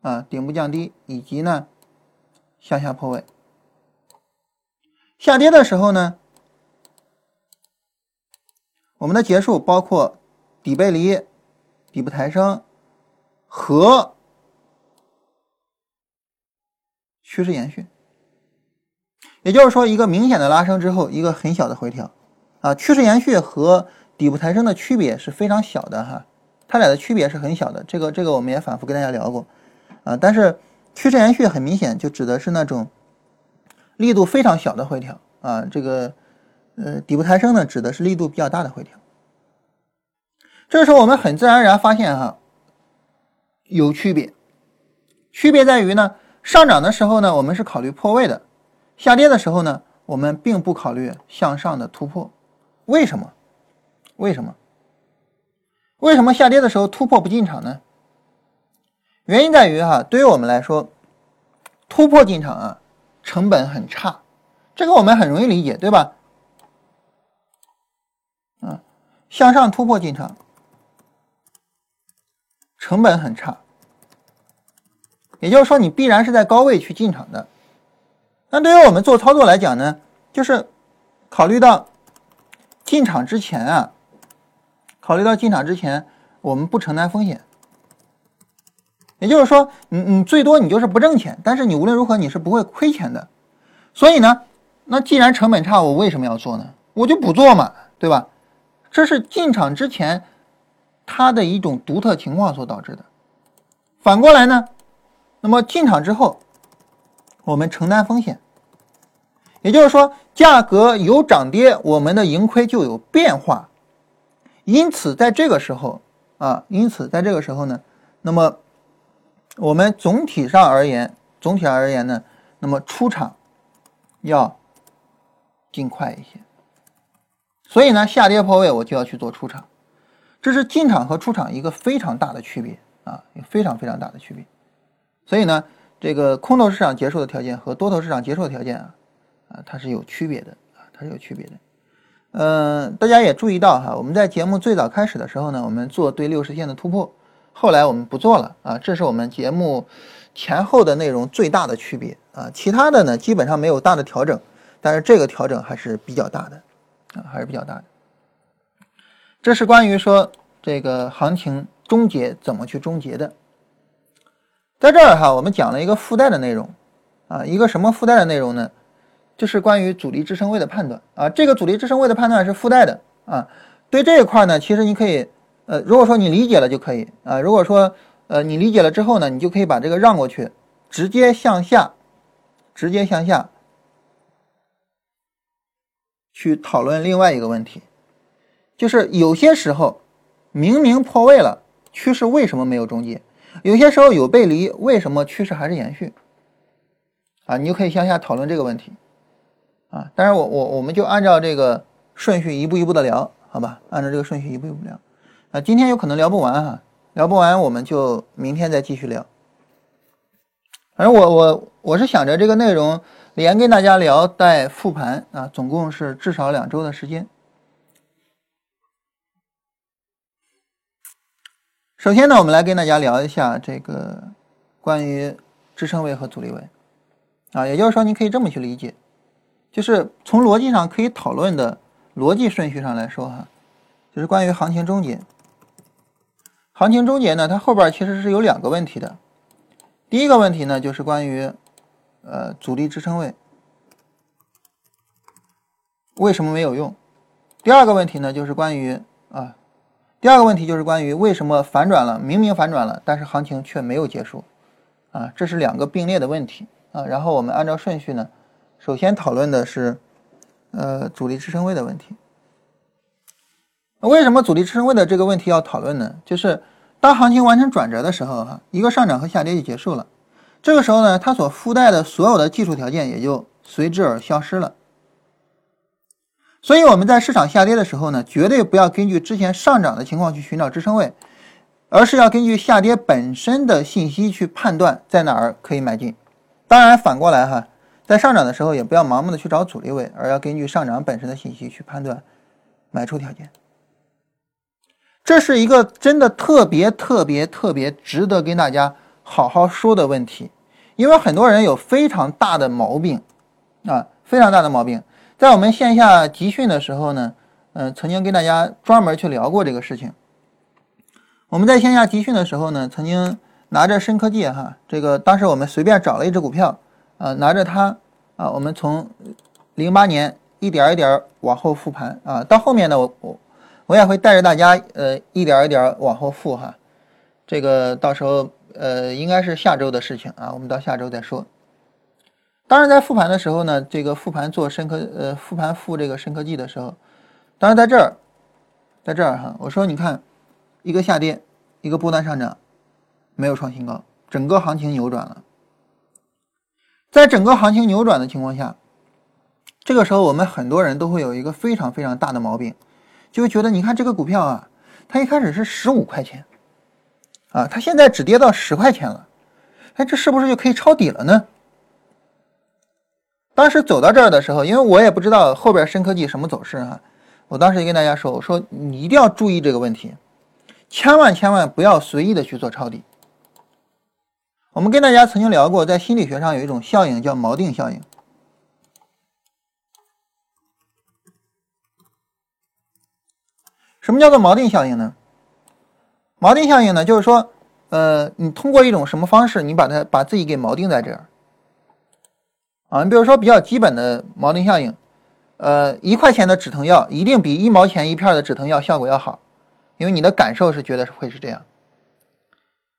B: 啊，顶部降低以及呢向下破位。下跌的时候呢，我们的结束包括底背离、底部抬升和趋势延续。也就是说，一个明显的拉升之后，一个很小的回调，啊，趋势延续和底部抬升的区别是非常小的哈，它俩的区别是很小的。这个这个我们也反复跟大家聊过，啊，但是趋势延续很明显就指的是那种力度非常小的回调啊，这个呃底部抬升呢指的是力度比较大的回调。这时候我们很自然而然发现哈，有区别，区别在于呢，上涨的时候呢，我们是考虑破位的。下跌的时候呢，我们并不考虑向上的突破，为什么？为什么？为什么下跌的时候突破不进场呢？原因在于哈，对于我们来说，突破进场啊，成本很差，这个我们很容易理解，对吧？啊，向上突破进场，成本很差，也就是说，你必然是在高位去进场的。那对于我们做操作来讲呢，就是考虑到进场之前啊，考虑到进场之前我们不承担风险，也就是说，你你最多你就是不挣钱，但是你无论如何你是不会亏钱的。所以呢，那既然成本差，我为什么要做呢？我就不做嘛，对吧？这是进场之前它的一种独特情况所导致的。反过来呢，那么进场之后我们承担风险。也就是说，价格有涨跌，我们的盈亏就有变化。因此，在这个时候啊，因此在这个时候呢，那么我们总体上而言，总体而言呢，那么出场要尽快一些。所以呢，下跌破位我就要去做出场，这是进场和出场一个非常大的区别啊，非常非常大的区别。所以呢，这个空头市场结束的条件和多头市场结束的条件啊。啊，它是有区别的啊，它是有区别的。嗯，大家也注意到哈，我们在节目最早开始的时候呢，我们做对六十线的突破，后来我们不做了啊，这是我们节目前后的内容最大的区别啊。其他的呢，基本上没有大的调整，但是这个调整还是比较大的啊，还是比较大的。这是关于说这个行情终结怎么去终结的。在这儿哈，我们讲了一个附带的内容啊，一个什么附带的内容呢？就是关于阻力支撑位的判断啊，这个阻力支撑位的判断是附带的啊。对这一块呢，其实你可以，呃，如果说你理解了就可以啊。如果说呃你理解了之后呢，你就可以把这个让过去，直接向下，直接向下去讨论另外一个问题，就是有些时候明明破位了，趋势为什么没有终结？有些时候有背离，为什么趋势还是延续？啊，你就可以向下讨论这个问题啊。但是我我我们就按照这个顺序一步一步的聊，好吧？按照这个顺序一步一步聊啊。今天有可能聊不完哈，聊不完我们就明天再继续聊。反正我我我是想着这个内容连跟大家聊带复盘啊，总共是至少两周的时间。首先呢，我们来跟大家聊一下这个关于支撑位和阻力位啊，也就是说，你可以这么去理解，就是从逻辑上可以讨论的逻辑顺序上来说哈，就是关于行情终结。行情终结呢，它后边其实是有两个问题的。第一个问题呢，就是关于呃阻力支撑位为什么没有用？第二个问题呢，就是关于啊。第二个问题就是关于为什么反转了，明明反转了，但是行情却没有结束，啊，这是两个并列的问题啊。然后我们按照顺序呢，首先讨论的是，呃，阻力支撑位的问题。为什么阻力支撑位的这个问题要讨论呢？就是当行情完成转折的时候，哈，一个上涨和下跌就结束了，这个时候呢，它所附带的所有的技术条件也就随之而消失了。所以我们在市场下跌的时候呢，绝对不要根据之前上涨的情况去寻找支撑位，而是要根据下跌本身的信息去判断在哪儿可以买进。当然，反过来哈，在上涨的时候也不要盲目的去找阻力位，而要根据上涨本身的信息去判断买出条件。这是一个真的特别特别特别值得跟大家好好说的问题，因为很多人有非常大的毛病啊，非常大的毛病。在我们线下集训的时候呢，嗯，曾经跟大家专门去聊过这个事情。我们在线下集训的时候呢，曾经拿着深科技哈，这个当时我们随便找了一只股票，啊，拿着它啊，我们从零八年一点一点往后复盘啊，到后面呢，我我我也会带着大家呃一点一点往后复哈，这个到时候呃应该是下周的事情啊，我们到下周再说。当然，在复盘的时候呢，这个复盘做深科呃复盘复这个深科技的时候，当然在这儿，在这儿哈，我说你看，一个下跌，一个波段上涨，没有创新高，整个行情扭转了。在整个行情扭转的情况下，这个时候我们很多人都会有一个非常非常大的毛病，就会觉得你看这个股票啊，它一开始是十五块钱，啊，它现在只跌到十块钱了，哎，这是不是就可以抄底了呢？当时走到这儿的时候，因为我也不知道后边深科技什么走势哈，我当时就跟大家说，我说你一定要注意这个问题，千万千万不要随意的去做抄底。我们跟大家曾经聊过，在心理学上有一种效应叫锚定效应。什么叫做锚定效应呢？锚定效应呢，就是说，呃，你通过一种什么方式，你把它把自己给锚定在这儿。啊，你比如说比较基本的锚定效应，呃，一块钱的止疼药一定比一毛钱一片的止疼药效果要好，因为你的感受是觉得会是这样。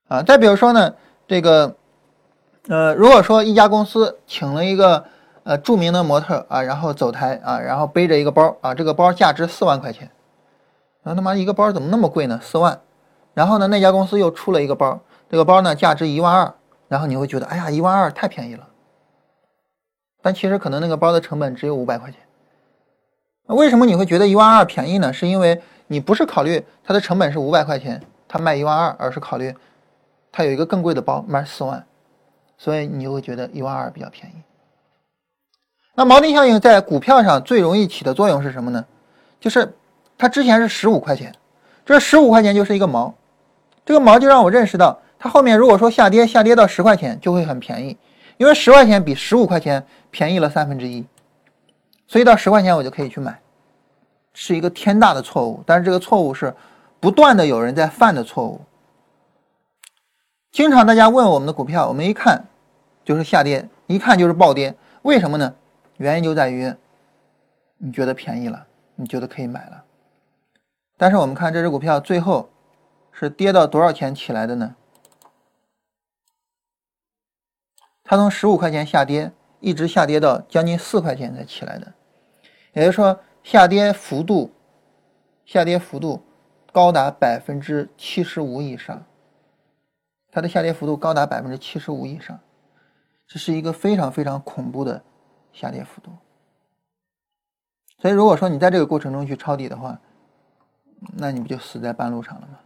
B: 啊，再比如说呢，这个，呃，如果说一家公司请了一个呃著名的模特啊，然后走台啊，然后背着一个包啊，这个包价值四万块钱，啊他妈一个包怎么那么贵呢？四万，然后呢那家公司又出了一个包，这个包呢价值一万二，然后你会觉得哎呀一万二太便宜了。但其实可能那个包的成本只有五百块钱，为什么你会觉得一万二便宜呢？是因为你不是考虑它的成本是五百块钱，它卖一万二，而是考虑它有一个更贵的包卖四万，所以你就会觉得一万二比较便宜。那锚定效应在股票上最容易起的作用是什么呢？就是它之前是十五块钱，这十五块钱就是一个锚，这个锚就让我认识到，它后面如果说下跌，下跌到十块钱就会很便宜。因为十块钱比十五块钱便宜了三分之一，所以到十块钱我就可以去买，是一个天大的错误。但是这个错误是不断的有人在犯的错误。经常大家问我们的股票，我们一看就是下跌，一看就是暴跌，为什么呢？原因就在于你觉得便宜了，你觉得可以买了，但是我们看这只股票最后是跌到多少钱起来的呢？它从十五块钱下跌，一直下跌到将近四块钱才起来的，也就是说，下跌幅度，下跌幅度高达百分之七十五以上。它的下跌幅度高达百分之七十五以上。这是一个非常非常恐怖的下跌幅度。所以如果说你在这个过程中去抄底的话，那你不就死在半路上了吗？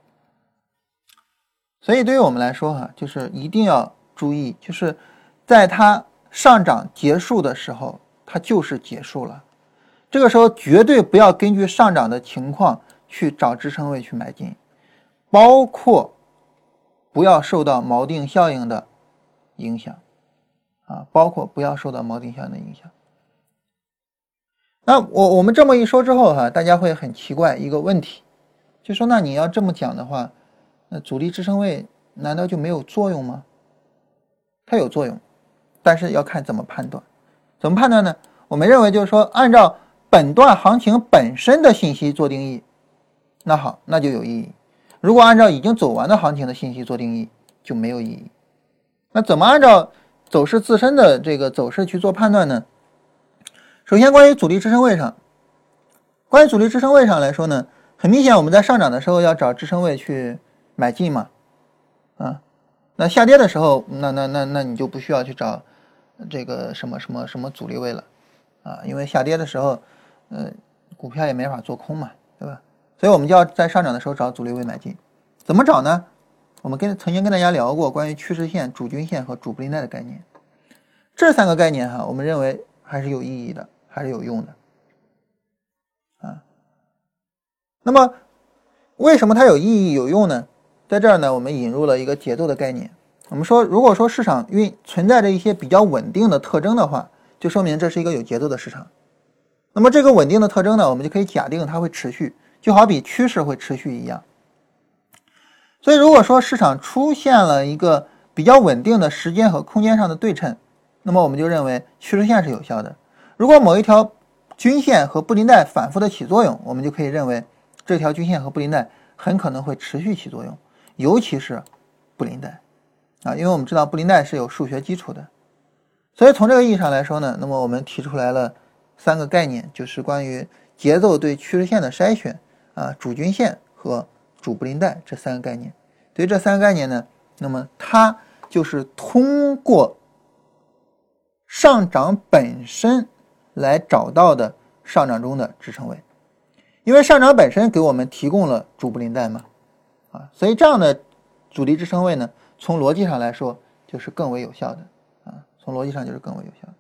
B: 所以对于我们来说哈，就是一定要注意，就是在它上涨结束的时候，它就是结束了。这个时候绝对不要根据上涨的情况去找支撑位去买进，包括不要受到锚定效应的影响啊，包括不要受到锚定效应的影响。那我我们这么一说之后哈，大家会很奇怪一个问题，就说那你要这么讲的话，那阻力支撑位难道就没有作用吗？它有作用，但是要看怎么判断。怎么判断呢？我们认为就是说按照。本段行情本身的信息做定义，那好，那就有意义。如果按照已经走完的行情的信息做定义，就没有意义。那怎么按照走势自身的这个走势去做判断呢？首先，关于阻力支撑位上，关于阻力支撑位上来说呢，很明显，我们在上涨的时候要找支撑位去买进嘛，啊，那下跌的时候，那那那那你就不需要去找这个什么什么什么阻力位了，啊，因为下跌的时候。嗯，股票也没法做空嘛，对吧？所以我们就要在上涨的时候找阻力位买进。怎么找呢？我们跟曾经跟大家聊过关于趋势线、主均线和主布林带的概念。这三个概念哈，我们认为还是有意义的，还是有用的。啊，那么为什么它有意义、有用呢？在这儿呢，我们引入了一个节奏的概念。我们说，如果说市场运存在着一些比较稳定的特征的话，就说明这是一个有节奏的市场。那么这个稳定的特征呢，我们就可以假定它会持续，就好比趋势会持续一样。所以如果说市场出现了一个比较稳定的时间和空间上的对称，那么我们就认为趋势线是有效的。如果某一条均线和布林带反复的起作用，我们就可以认为这条均线和布林带很可能会持续起作用，尤其是布林带啊，因为我们知道布林带是有数学基础的。所以从这个意义上来说呢，那么我们提出来了。三个概念就是关于节奏对趋势线的筛选啊，主均线和主布林带这三个概念。对于这三个概念呢，那么它就是通过上涨本身来找到的上涨中的支撑位，因为上涨本身给我们提供了主布林带嘛，啊，所以这样的阻力支撑位呢，从逻辑上来说就是更为有效的啊，从逻辑上就是更为有效的。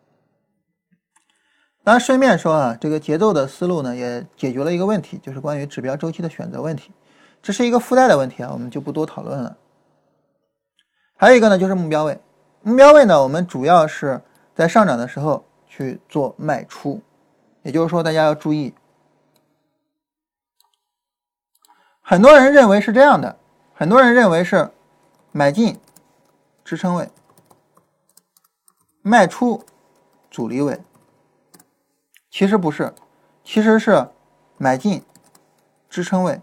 B: 当然，顺便说啊，这个节奏的思路呢，也解决了一个问题，就是关于指标周期的选择问题，这是一个附带的问题啊，我们就不多讨论了。还有一个呢，就是目标位，目标位呢，我们主要是在上涨的时候去做卖出，也就是说，大家要注意，很多人认为是这样的，很多人认为是买进支撑位，卖出阻力位。其实不是，其实是买进支撑位，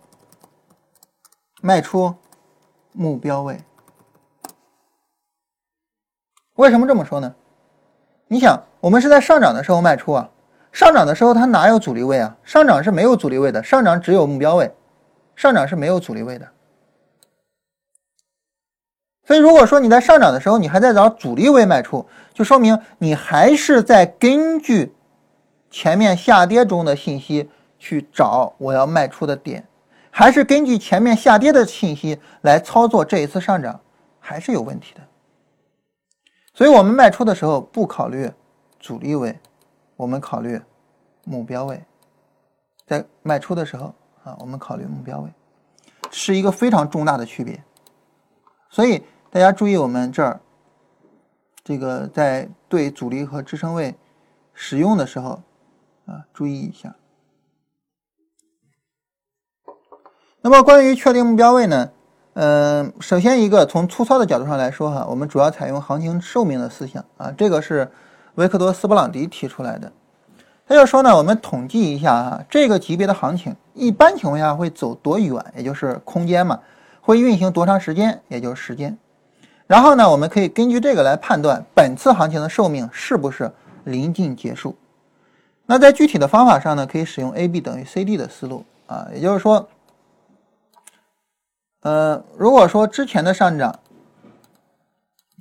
B: 卖出目标位。为什么这么说呢？你想，我们是在上涨的时候卖出啊，上涨的时候它哪有阻力位啊？上涨是没有阻力位的，上涨只有目标位，上涨是没有阻力位的。所以，如果说你在上涨的时候你还在找阻力位卖出，就说明你还是在根据。前面下跌中的信息去找我要卖出的点，还是根据前面下跌的信息来操作这一次上涨，还是有问题的。所以，我们卖出的时候不考虑阻力位，我们考虑目标位。在卖出的时候啊，我们考虑目标位，是一个非常重大的区别。所以，大家注意，我们这儿这个在对阻力和支撑位使用的时候。啊，注意一下。那么关于确定目标位呢？嗯，首先一个从粗糙的角度上来说哈，我们主要采用行情寿命的思想啊，这个是维克多·斯波朗迪提出来的。他就说呢，我们统计一下啊，这个级别的行情一般情况下会走多远，也就是空间嘛，会运行多长时间，也就是时间。然后呢，我们可以根据这个来判断本次行情的寿命是不是临近结束。那在具体的方法上呢，可以使用 A B 等于 C D 的思路啊，也就是说，呃，如果说之前的上涨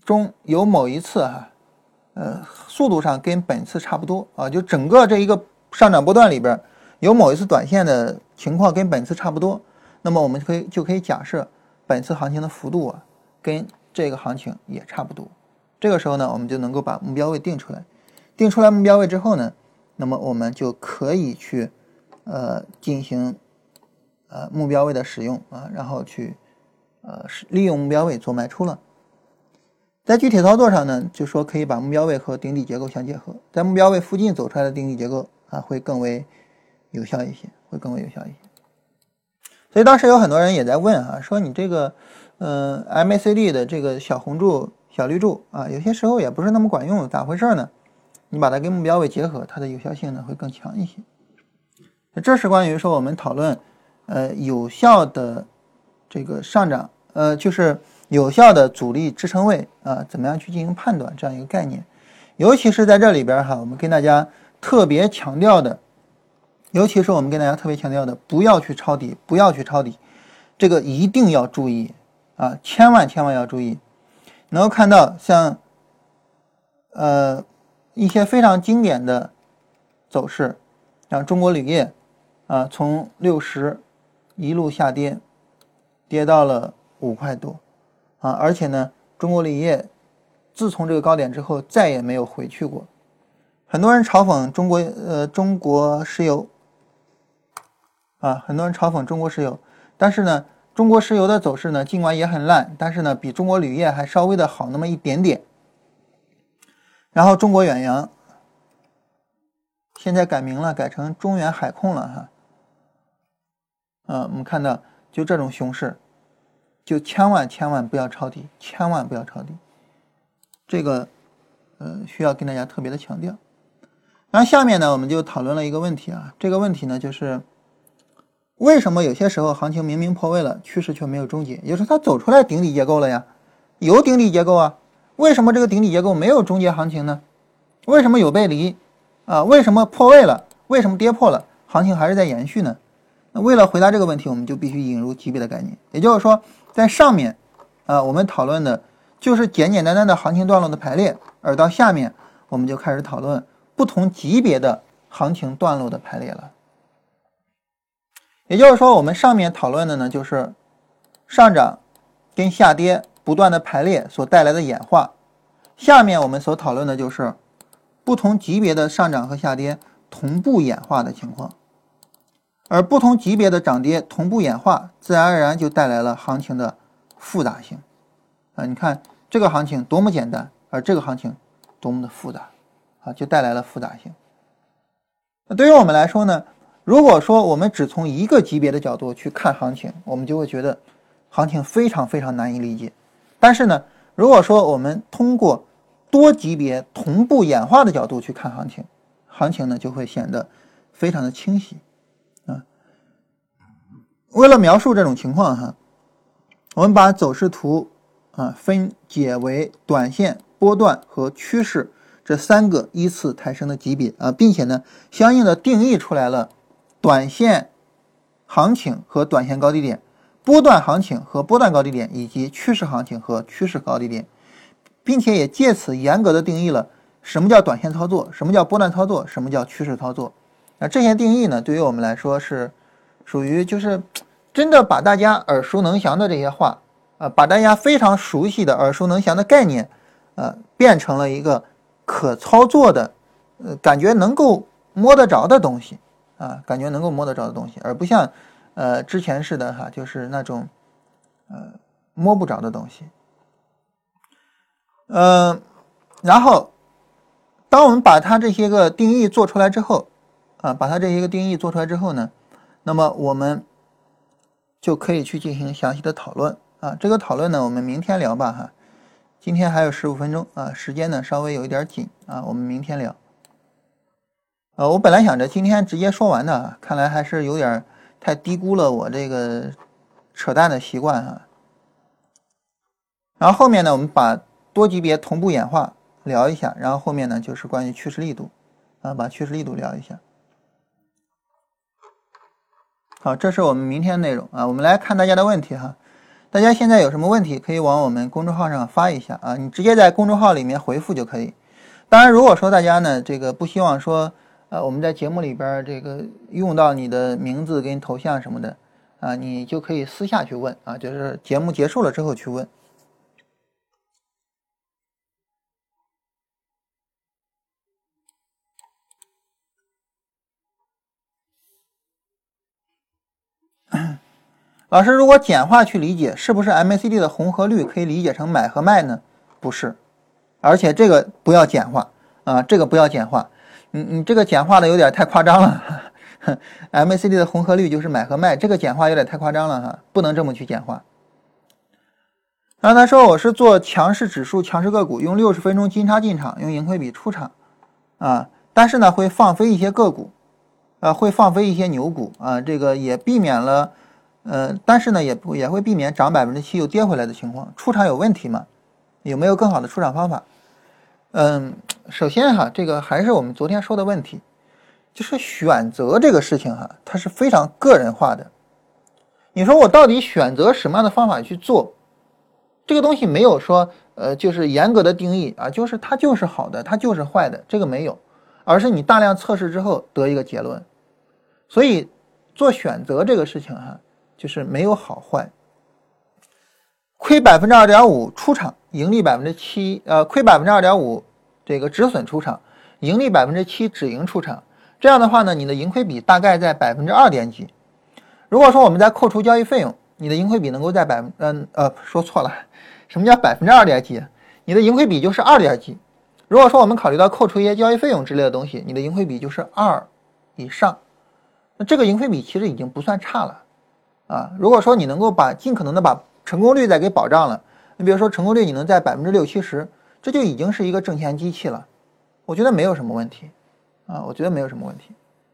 B: 中有某一次哈呃，速度上跟本次差不多啊，就整个这一个上涨波段里边有某一次短线的情况跟本次差不多，那么我们可以就可以假设本次行情的幅度啊跟这个行情也差不多。这个时候呢，我们就能够把目标位定出来。定出来目标位之后呢，那么我们就可以去呃进行呃目标位的使用啊，然后去呃利用目标位做卖出了。在具体操作上呢，就说可以把目标位和顶底结构相结合，在目标位附近走出来的顶底结构啊，会更为有效一些，会更为有效一些。所以当时有很多人也在问啊，说你这个，呃，MACD 的这个小红柱、小绿柱啊，有些时候也不是那么管用，咋回事呢？你把它跟目标位结合，它的有效性呢会更强一些。这是关于说我们讨论，呃，有效的这个上涨，呃，就是。有效的阻力支撑位啊，怎么样去进行判断这样一个概念？尤其是在这里边哈，我们跟大家特别强调的，尤其是我们跟大家特别强调的，不要去抄底，不要去抄底，这个一定要注意啊，千万千万要注意。能够看到像呃一些非常经典的走势，像中国铝业啊，从六十一路下跌，跌到了五块多。啊，而且呢，中国铝业自从这个高点之后再也没有回去过。很多人嘲讽中国，呃，中国石油，啊，很多人嘲讽中国石油，但是呢，中国石油的走势呢，尽管也很烂，但是呢，比中国铝业还稍微的好那么一点点。然后中国远洋现在改名了，改成中远海控了哈。嗯，我们看到就这种熊市。就千万千万不要抄底，千万不要抄底，这个呃需要跟大家特别的强调。然后下面呢，我们就讨论了一个问题啊，这个问题呢就是为什么有些时候行情明明破位了，趋势却没有终结，也就是它走出来顶底结构了呀，有顶底结构啊，为什么这个顶底结构没有终结行情呢？为什么有背离啊？为什么破位了？为什么跌破了，行情还是在延续呢？那为了回答这个问题，我们就必须引入级别的概念，也就是说。在上面，啊，我们讨论的就是简简单单的行情段落的排列，而到下面，我们就开始讨论不同级别的行情段落的排列了。也就是说，我们上面讨论的呢，就是上涨跟下跌不断的排列所带来的演化；下面我们所讨论的就是不同级别的上涨和下跌同步演化的情况。而不同级别的涨跌同步演化，自然而然就带来了行情的复杂性。啊，你看这个行情多么简单，而这个行情多么的复杂，啊，就带来了复杂性。那对于我们来说呢，如果说我们只从一个级别的角度去看行情，我们就会觉得行情非常非常难以理解。但是呢，如果说我们通过多级别同步演化的角度去看行情，行情呢就会显得非常的清晰啊。为了描述这种情况哈，我们把走势图啊分解为短线、波段和趋势这三个依次抬升的级别啊，并且呢，相应的定义出来了短线行情和短线高低点，波段行情和波段高低点，以及趋势行情和趋势高低点，并且也借此严格的定义了什么叫短线操作，什么叫波段操作，什么叫趋势操作。那这些定义呢，对于我们来说是属于就是。真的把大家耳熟能详的这些话，啊，把大家非常熟悉的耳熟能详的概念，呃，变成了一个可操作的，呃，感觉能够摸得着的东西，啊，感觉能够摸得着的东西，而不像，呃，之前似的哈，就是那种，呃，摸不着的东西。嗯，然后，当我们把它这些个定义做出来之后，啊，把它这些个定义做出来之后呢，那么我们。就可以去进行详细的讨论啊，这个讨论呢，我们明天聊吧哈。今天还有十五分钟啊，时间呢稍微有一点紧啊，我们明天聊。呃，我本来想着今天直接说完的，看来还是有点太低估了我这个扯淡的习惯啊。然后后面呢，我们把多级别同步演化聊一下，然后后面呢就是关于趋势力度啊，把趋势力度聊一下。好，这是我们明天内容啊。我们来看大家的问题哈。大家现在有什么问题，可以往我们公众号上发一下啊。你直接在公众号里面回复就可以。当然，如果说大家呢这个不希望说呃我们在节目里边这个用到你的名字跟头像什么的啊，你就可以私下去问啊，就是节目结束了之后去问。老师，如果简化去理解，是不是 MACD 的红和绿可以理解成买和卖呢？不是，而且这个不要简化啊，这个不要简化。你你这个简化的有点太夸张了。MACD 的红和绿就是买和卖，这个简化有点太夸张了哈，不能这么去简化。然后他说我是做强势指数、强势个股，用六十分钟金叉进场，用盈亏比出场啊，但是呢会放飞一些个股，呃会放飞一些牛股啊，这个也避免了。呃，但是呢，也也会避免涨百分之七又跌回来的情况。出场有问题吗？有没有更好的出场方法？嗯，首先哈，这个还是我们昨天说的问题，就是选择这个事情哈，它是非常个人化的。你说我到底选择什么样的方法去做？这个东西没有说呃，就是严格的定义啊，就是它就是好的，它就是坏的，这个没有，而是你大量测试之后得一个结论。所以做选择这个事情哈。就是没有好坏，亏百分之二点五出场，盈利百分之七，呃，亏百分之二点五，这个止损出场，盈利百分之七止盈出场，这样的话呢，你的盈亏比大概在百分之二点几。如果说我们在扣除交易费用，你的盈亏比能够在百，嗯，呃，说错了，什么叫百分之二点几？你的盈亏比就是二点几。如果说我们考虑到扣除一些交易费用之类的东西，你的盈亏比就是二以上，那这个盈亏比其实已经不算差了。啊，如果说你能够把尽可能的把成功率再给保障了，你比如说成功率你能在百分之六七十，这就已经是一个挣钱机器了，我觉得没有什么问题，啊，我觉得没有什么问题。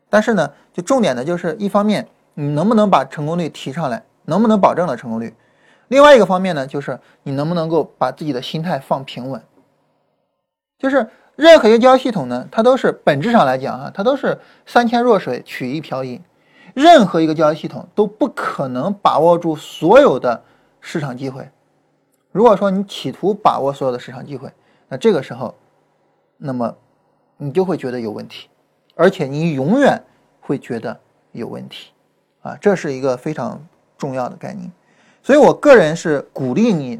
B: 但是呢，就重点的就是一方面你能不能把成功率提上来，能不能保证了成功率；另外一个方面呢，就是你能不能够把自己的心态放平稳。就是任何一个交易系统呢，它都是本质上来讲啊，它都是三千弱水取一瓢饮。任何一个交易系统都不可能把握住所有的市场机会。如果说你企图把握所有的市场机会，那这个时候，那么你就会觉得有问题，而且你永远会觉得有问题，啊，这是一个非常重要的概念。所以我个人是鼓励你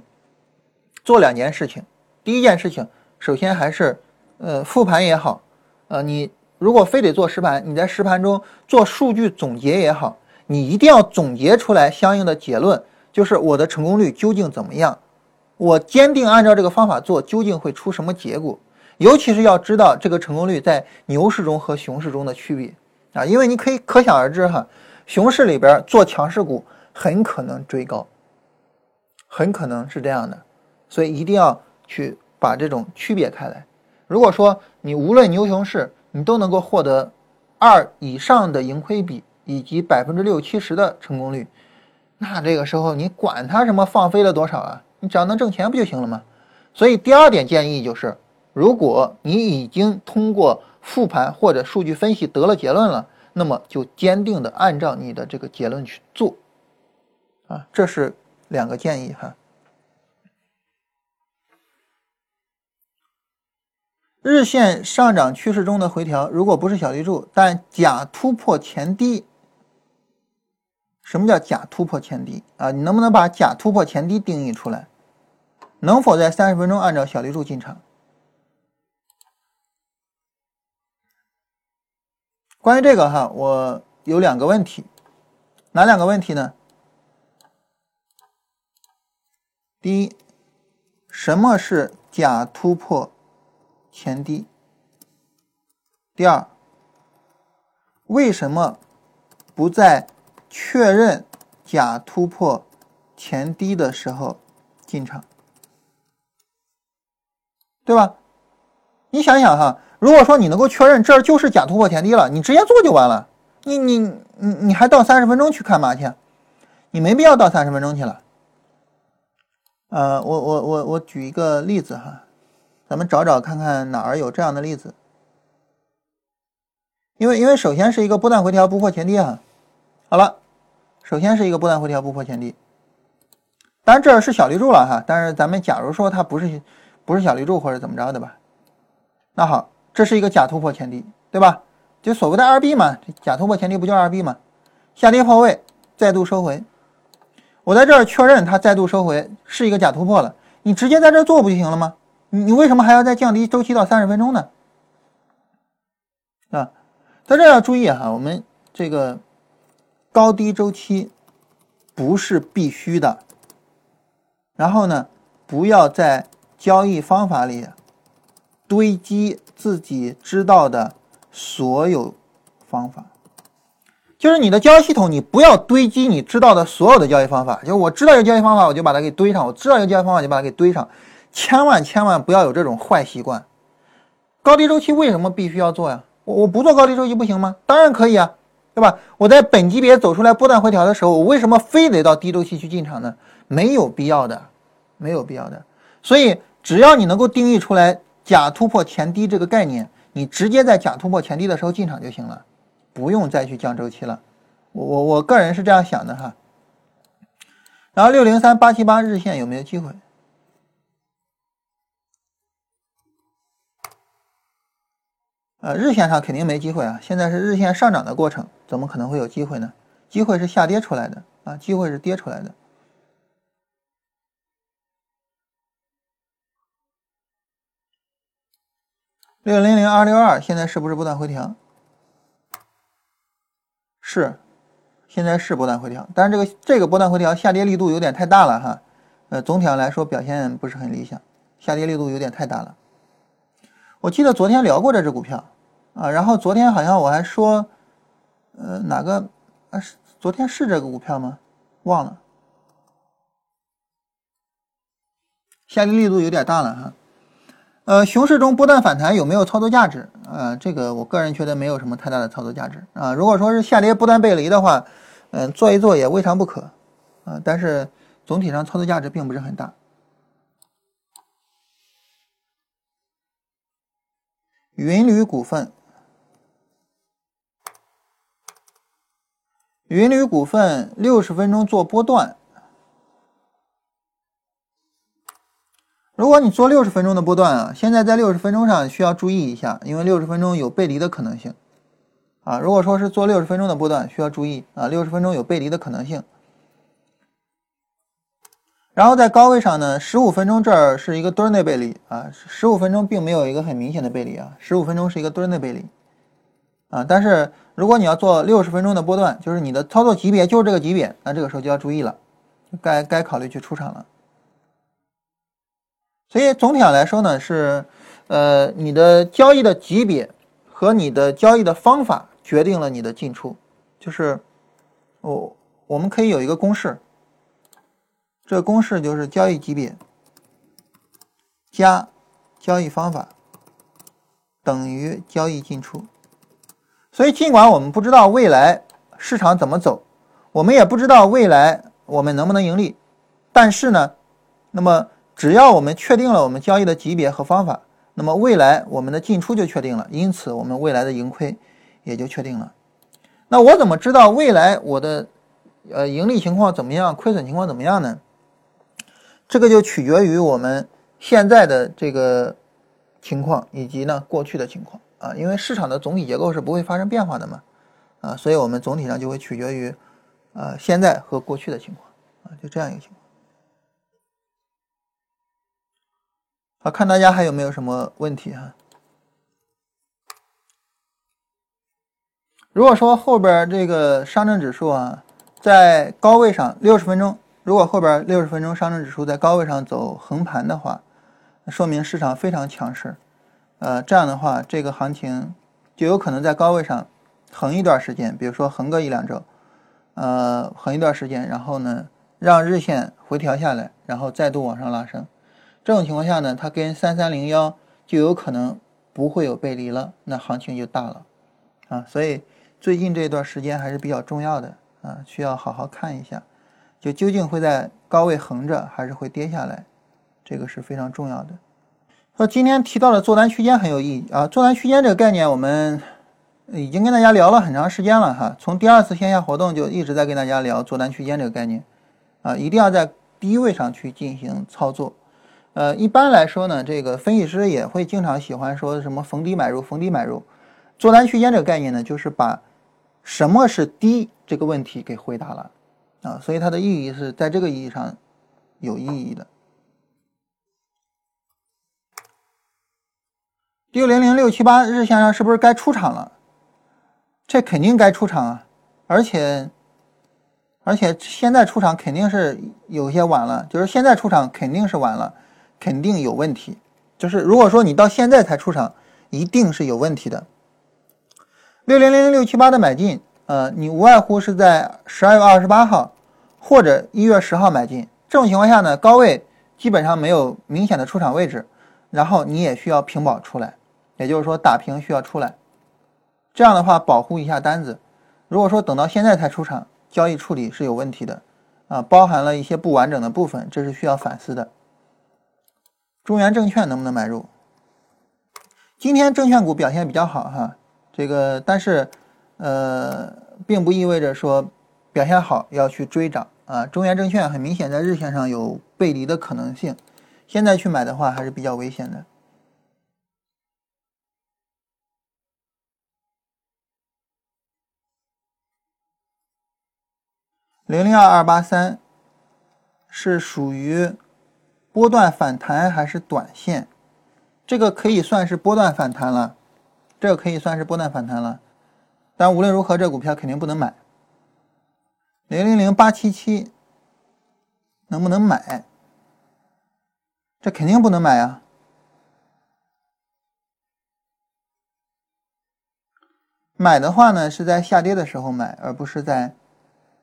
B: 做两件事情。第一件事情，首先还是呃复盘也好，呃你。如果非得做实盘，你在实盘中做数据总结也好，你一定要总结出来相应的结论，就是我的成功率究竟怎么样，我坚定按照这个方法做，究竟会出什么结果？尤其是要知道这个成功率在牛市中和熊市中的区别啊，因为你可以可想而知哈，熊市里边做强势股很可能追高，很可能是这样的，所以一定要去把这种区别开来。如果说你无论牛熊市，你都能够获得二以上的盈亏比以及百分之六七十的成功率，那这个时候你管它什么放飞了多少啊？你只要能挣钱不就行了吗？所以第二点建议就是，如果你已经通过复盘或者数据分析得了结论了，那么就坚定的按照你的这个结论去做，啊，这是两个建议哈。日线上涨趋势中的回调，如果不是小绿柱，但假突破前低，什么叫假突破前低啊？你能不能把假突破前低定义出来？能否在三十分钟按照小绿柱进场？关于这个哈，我有两个问题，哪两个问题呢？第一，什么是假突破？前低。第二，为什么不在确认假突破前低的时候进场？对吧？你想想哈，如果说你能够确认这儿就是假突破前低了，你直接做就完了。你你你你还到三十分钟去看嘛去？你没必要到三十分钟去了。呃，我我我我举一个例子哈。咱们找找看看哪儿有这样的例子，因为因为首先是一个波段回调不破前低啊，好了，首先是一个波段回调不破前低，当然这是小绿柱了哈，但是咱们假如说它不是不是小绿柱或者怎么着的吧，那好，这是一个假突破前低，对吧？就所谓的二 B 嘛，假突破前低不叫二 B 嘛？下跌破位，再度收回。我在这儿确认它再度收回是一个假突破了，你直接在这做不就行了吗？你你为什么还要再降低周期到三十分钟呢？啊，在这要注意哈，我们这个高低周期不是必须的。然后呢，不要在交易方法里堆积自己知道的所有方法。就是你的交易系统，你不要堆积你知道的所有的交易方法。就是我知道一个交易方法，我就把它给堆上；我知道一个交易方法，就把它给堆上。千万千万不要有这种坏习惯。高低周期为什么必须要做呀？我我不做高低周期不行吗？当然可以啊，对吧？我在本级别走出来波段回调的时候，我为什么非得到低周期去进场呢？没有必要的，没有必要的。所以只要你能够定义出来假突破前低这个概念，你直接在假突破前低的时候进场就行了。不用再去降周期了，我我我个人是这样想的哈。然后六零三八七八日线有没有机会？呃，日线上肯定没机会啊。现在是日线上涨的过程，怎么可能会有机会呢？机会是下跌出来的啊，机会是跌出来的。六零零二六二现在是不是不断回调？是，现在是波段回调，但是这个这个波段回调下跌力度有点太大了哈，呃，总体上来说表现不是很理想，下跌力度有点太大了。我记得昨天聊过这只股票啊，然后昨天好像我还说，呃，哪个啊是昨天是这个股票吗？忘了，下跌力度有点大了哈。呃，熊市中波段反弹有没有操作价值？呃，这个我个人觉得没有什么太大的操作价值啊。如果说是下跌不断背离的话，嗯，做一做也未尝不可啊。但是总体上操作价值并不是很大。云铝股份，云铝股份六十分钟做波段。如果你做六十分钟的波段啊，现在在六十分钟上需要注意一下，因为六十分钟有背离的可能性啊。如果说是做六十分钟的波段，需要注意啊，六十分钟有背离的可能性。然后在高位上呢，十五分钟这儿是一个墩内背离啊，十五分钟并没有一个很明显的背离啊，十五分钟是一个墩内背离啊。但是如果你要做六十分钟的波段，就是你的操作级别就是这个级别，那这个时候就要注意了，该该考虑去出场了。所以总体上来说呢，是，呃，你的交易的级别和你的交易的方法决定了你的进出。就是，我我们可以有一个公式，这个公式就是交易级别加交易方法等于交易进出。所以，尽管我们不知道未来市场怎么走，我们也不知道未来我们能不能盈利，但是呢，那么。只要我们确定了我们交易的级别和方法，那么未来我们的进出就确定了，因此我们未来的盈亏也就确定了。那我怎么知道未来我的呃盈利情况怎么样，亏损情况怎么样呢？这个就取决于我们现在的这个情况以及呢过去的情况啊，因为市场的总体结构是不会发生变化的嘛啊，所以我们总体上就会取决于呃现在和过去的情况啊，就这样一个情况。好，看大家还有没有什么问题哈？如果说后边这个上证指数啊，在高位上六十分钟，如果后边六十分钟上证指数在高位上走横盘的话，说明市场非常强势。呃，这样的话，这个行情就有可能在高位上横一段时间，比如说横个一两周，呃，横一段时间，然后呢，让日线回调下来，然后再度往上拉升。这种情况下呢，它跟三三零幺就有可能不会有背离了，那行情就大了啊。所以最近这段时间还是比较重要的啊，需要好好看一下，就究竟会在高位横着还是会跌下来，这个是非常重要的。说今天提到的做单区间很有意义啊，做单区间这个概念我们已经跟大家聊了很长时间了哈，从第二次线下活动就一直在跟大家聊做单区间这个概念啊，一定要在低位上去进行操作。呃，一般来说呢，这个分析师也会经常喜欢说什么逢低买入，逢低买入。做单区间这个概念呢，就是把什么是低这个问题给回答了啊，所以它的意义是在这个意义上有意义的。六零零六七八日线上是不是该出场了？这肯定该出场啊，而且而且现在出场肯定是有些晚了，就是现在出场肯定是晚了。肯定有问题，就是如果说你到现在才出场，一定是有问题的。六零零零六七八的买进，呃，你无外乎是在十二月二十八号或者一月十号买进。这种情况下呢，高位基本上没有明显的出场位置，然后你也需要平保出来，也就是说打平需要出来。这样的话保护一下单子。如果说等到现在才出场，交易处理是有问题的，啊，包含了一些不完整的部分，这是需要反思的。中原证券能不能买入？今天证券股表现比较好哈，这个但是呃，并不意味着说表现好要去追涨啊。中原证券很明显在日线上有背离的可能性，现在去买的话还是比较危险的。零零二二八三是属于。波段反弹还是短线？这个可以算是波段反弹了，这个可以算是波段反弹了。但无论如何，这股票肯定不能买。零零零八七七能不能买？这肯定不能买啊！买的话呢，是在下跌的时候买，而不是在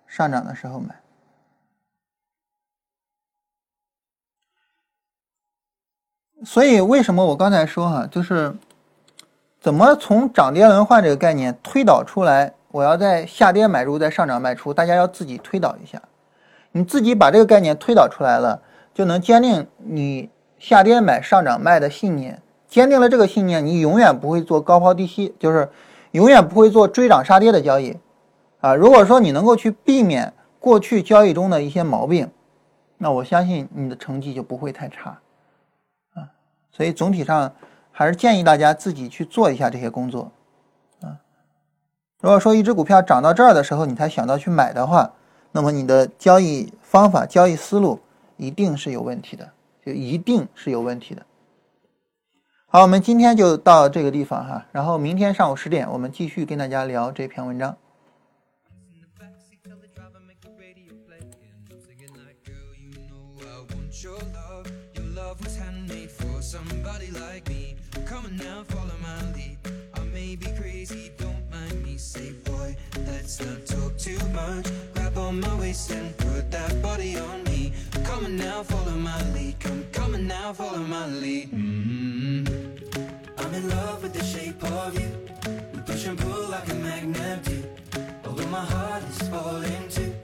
B: 上涨的时候买。所以，为什么我刚才说哈，就是怎么从涨跌轮换这个概念推导出来？我要在下跌买入，在上涨卖出，大家要自己推导一下。你自己把这个概念推导出来了，就能坚定你下跌买、上涨卖的信念。坚定了这个信念，你永远不会做高抛低吸，就是永远不会做追涨杀跌的交易啊。如果说你能够去避免过去交易中的一些毛病，那我相信你的成绩就不会太差。所以总体上还是建议大家自己去做一下这些工作，啊，如果说一只股票涨到这儿的时候你才想到去买的话，那么你的交易方法、交易思路一定是有问题的，就一定是有问题的。好，我们今天就到这个地方哈，然后明天上午十点我们继续跟大家聊这篇文章。Let's not talk too much. Grab on my waist and put that body on me. Come on now, follow my lead. Come, on now, follow my lead. Mm-hmm. I'm in love with the shape of you. We push and pull like a magnet do. Although my heart is falling too.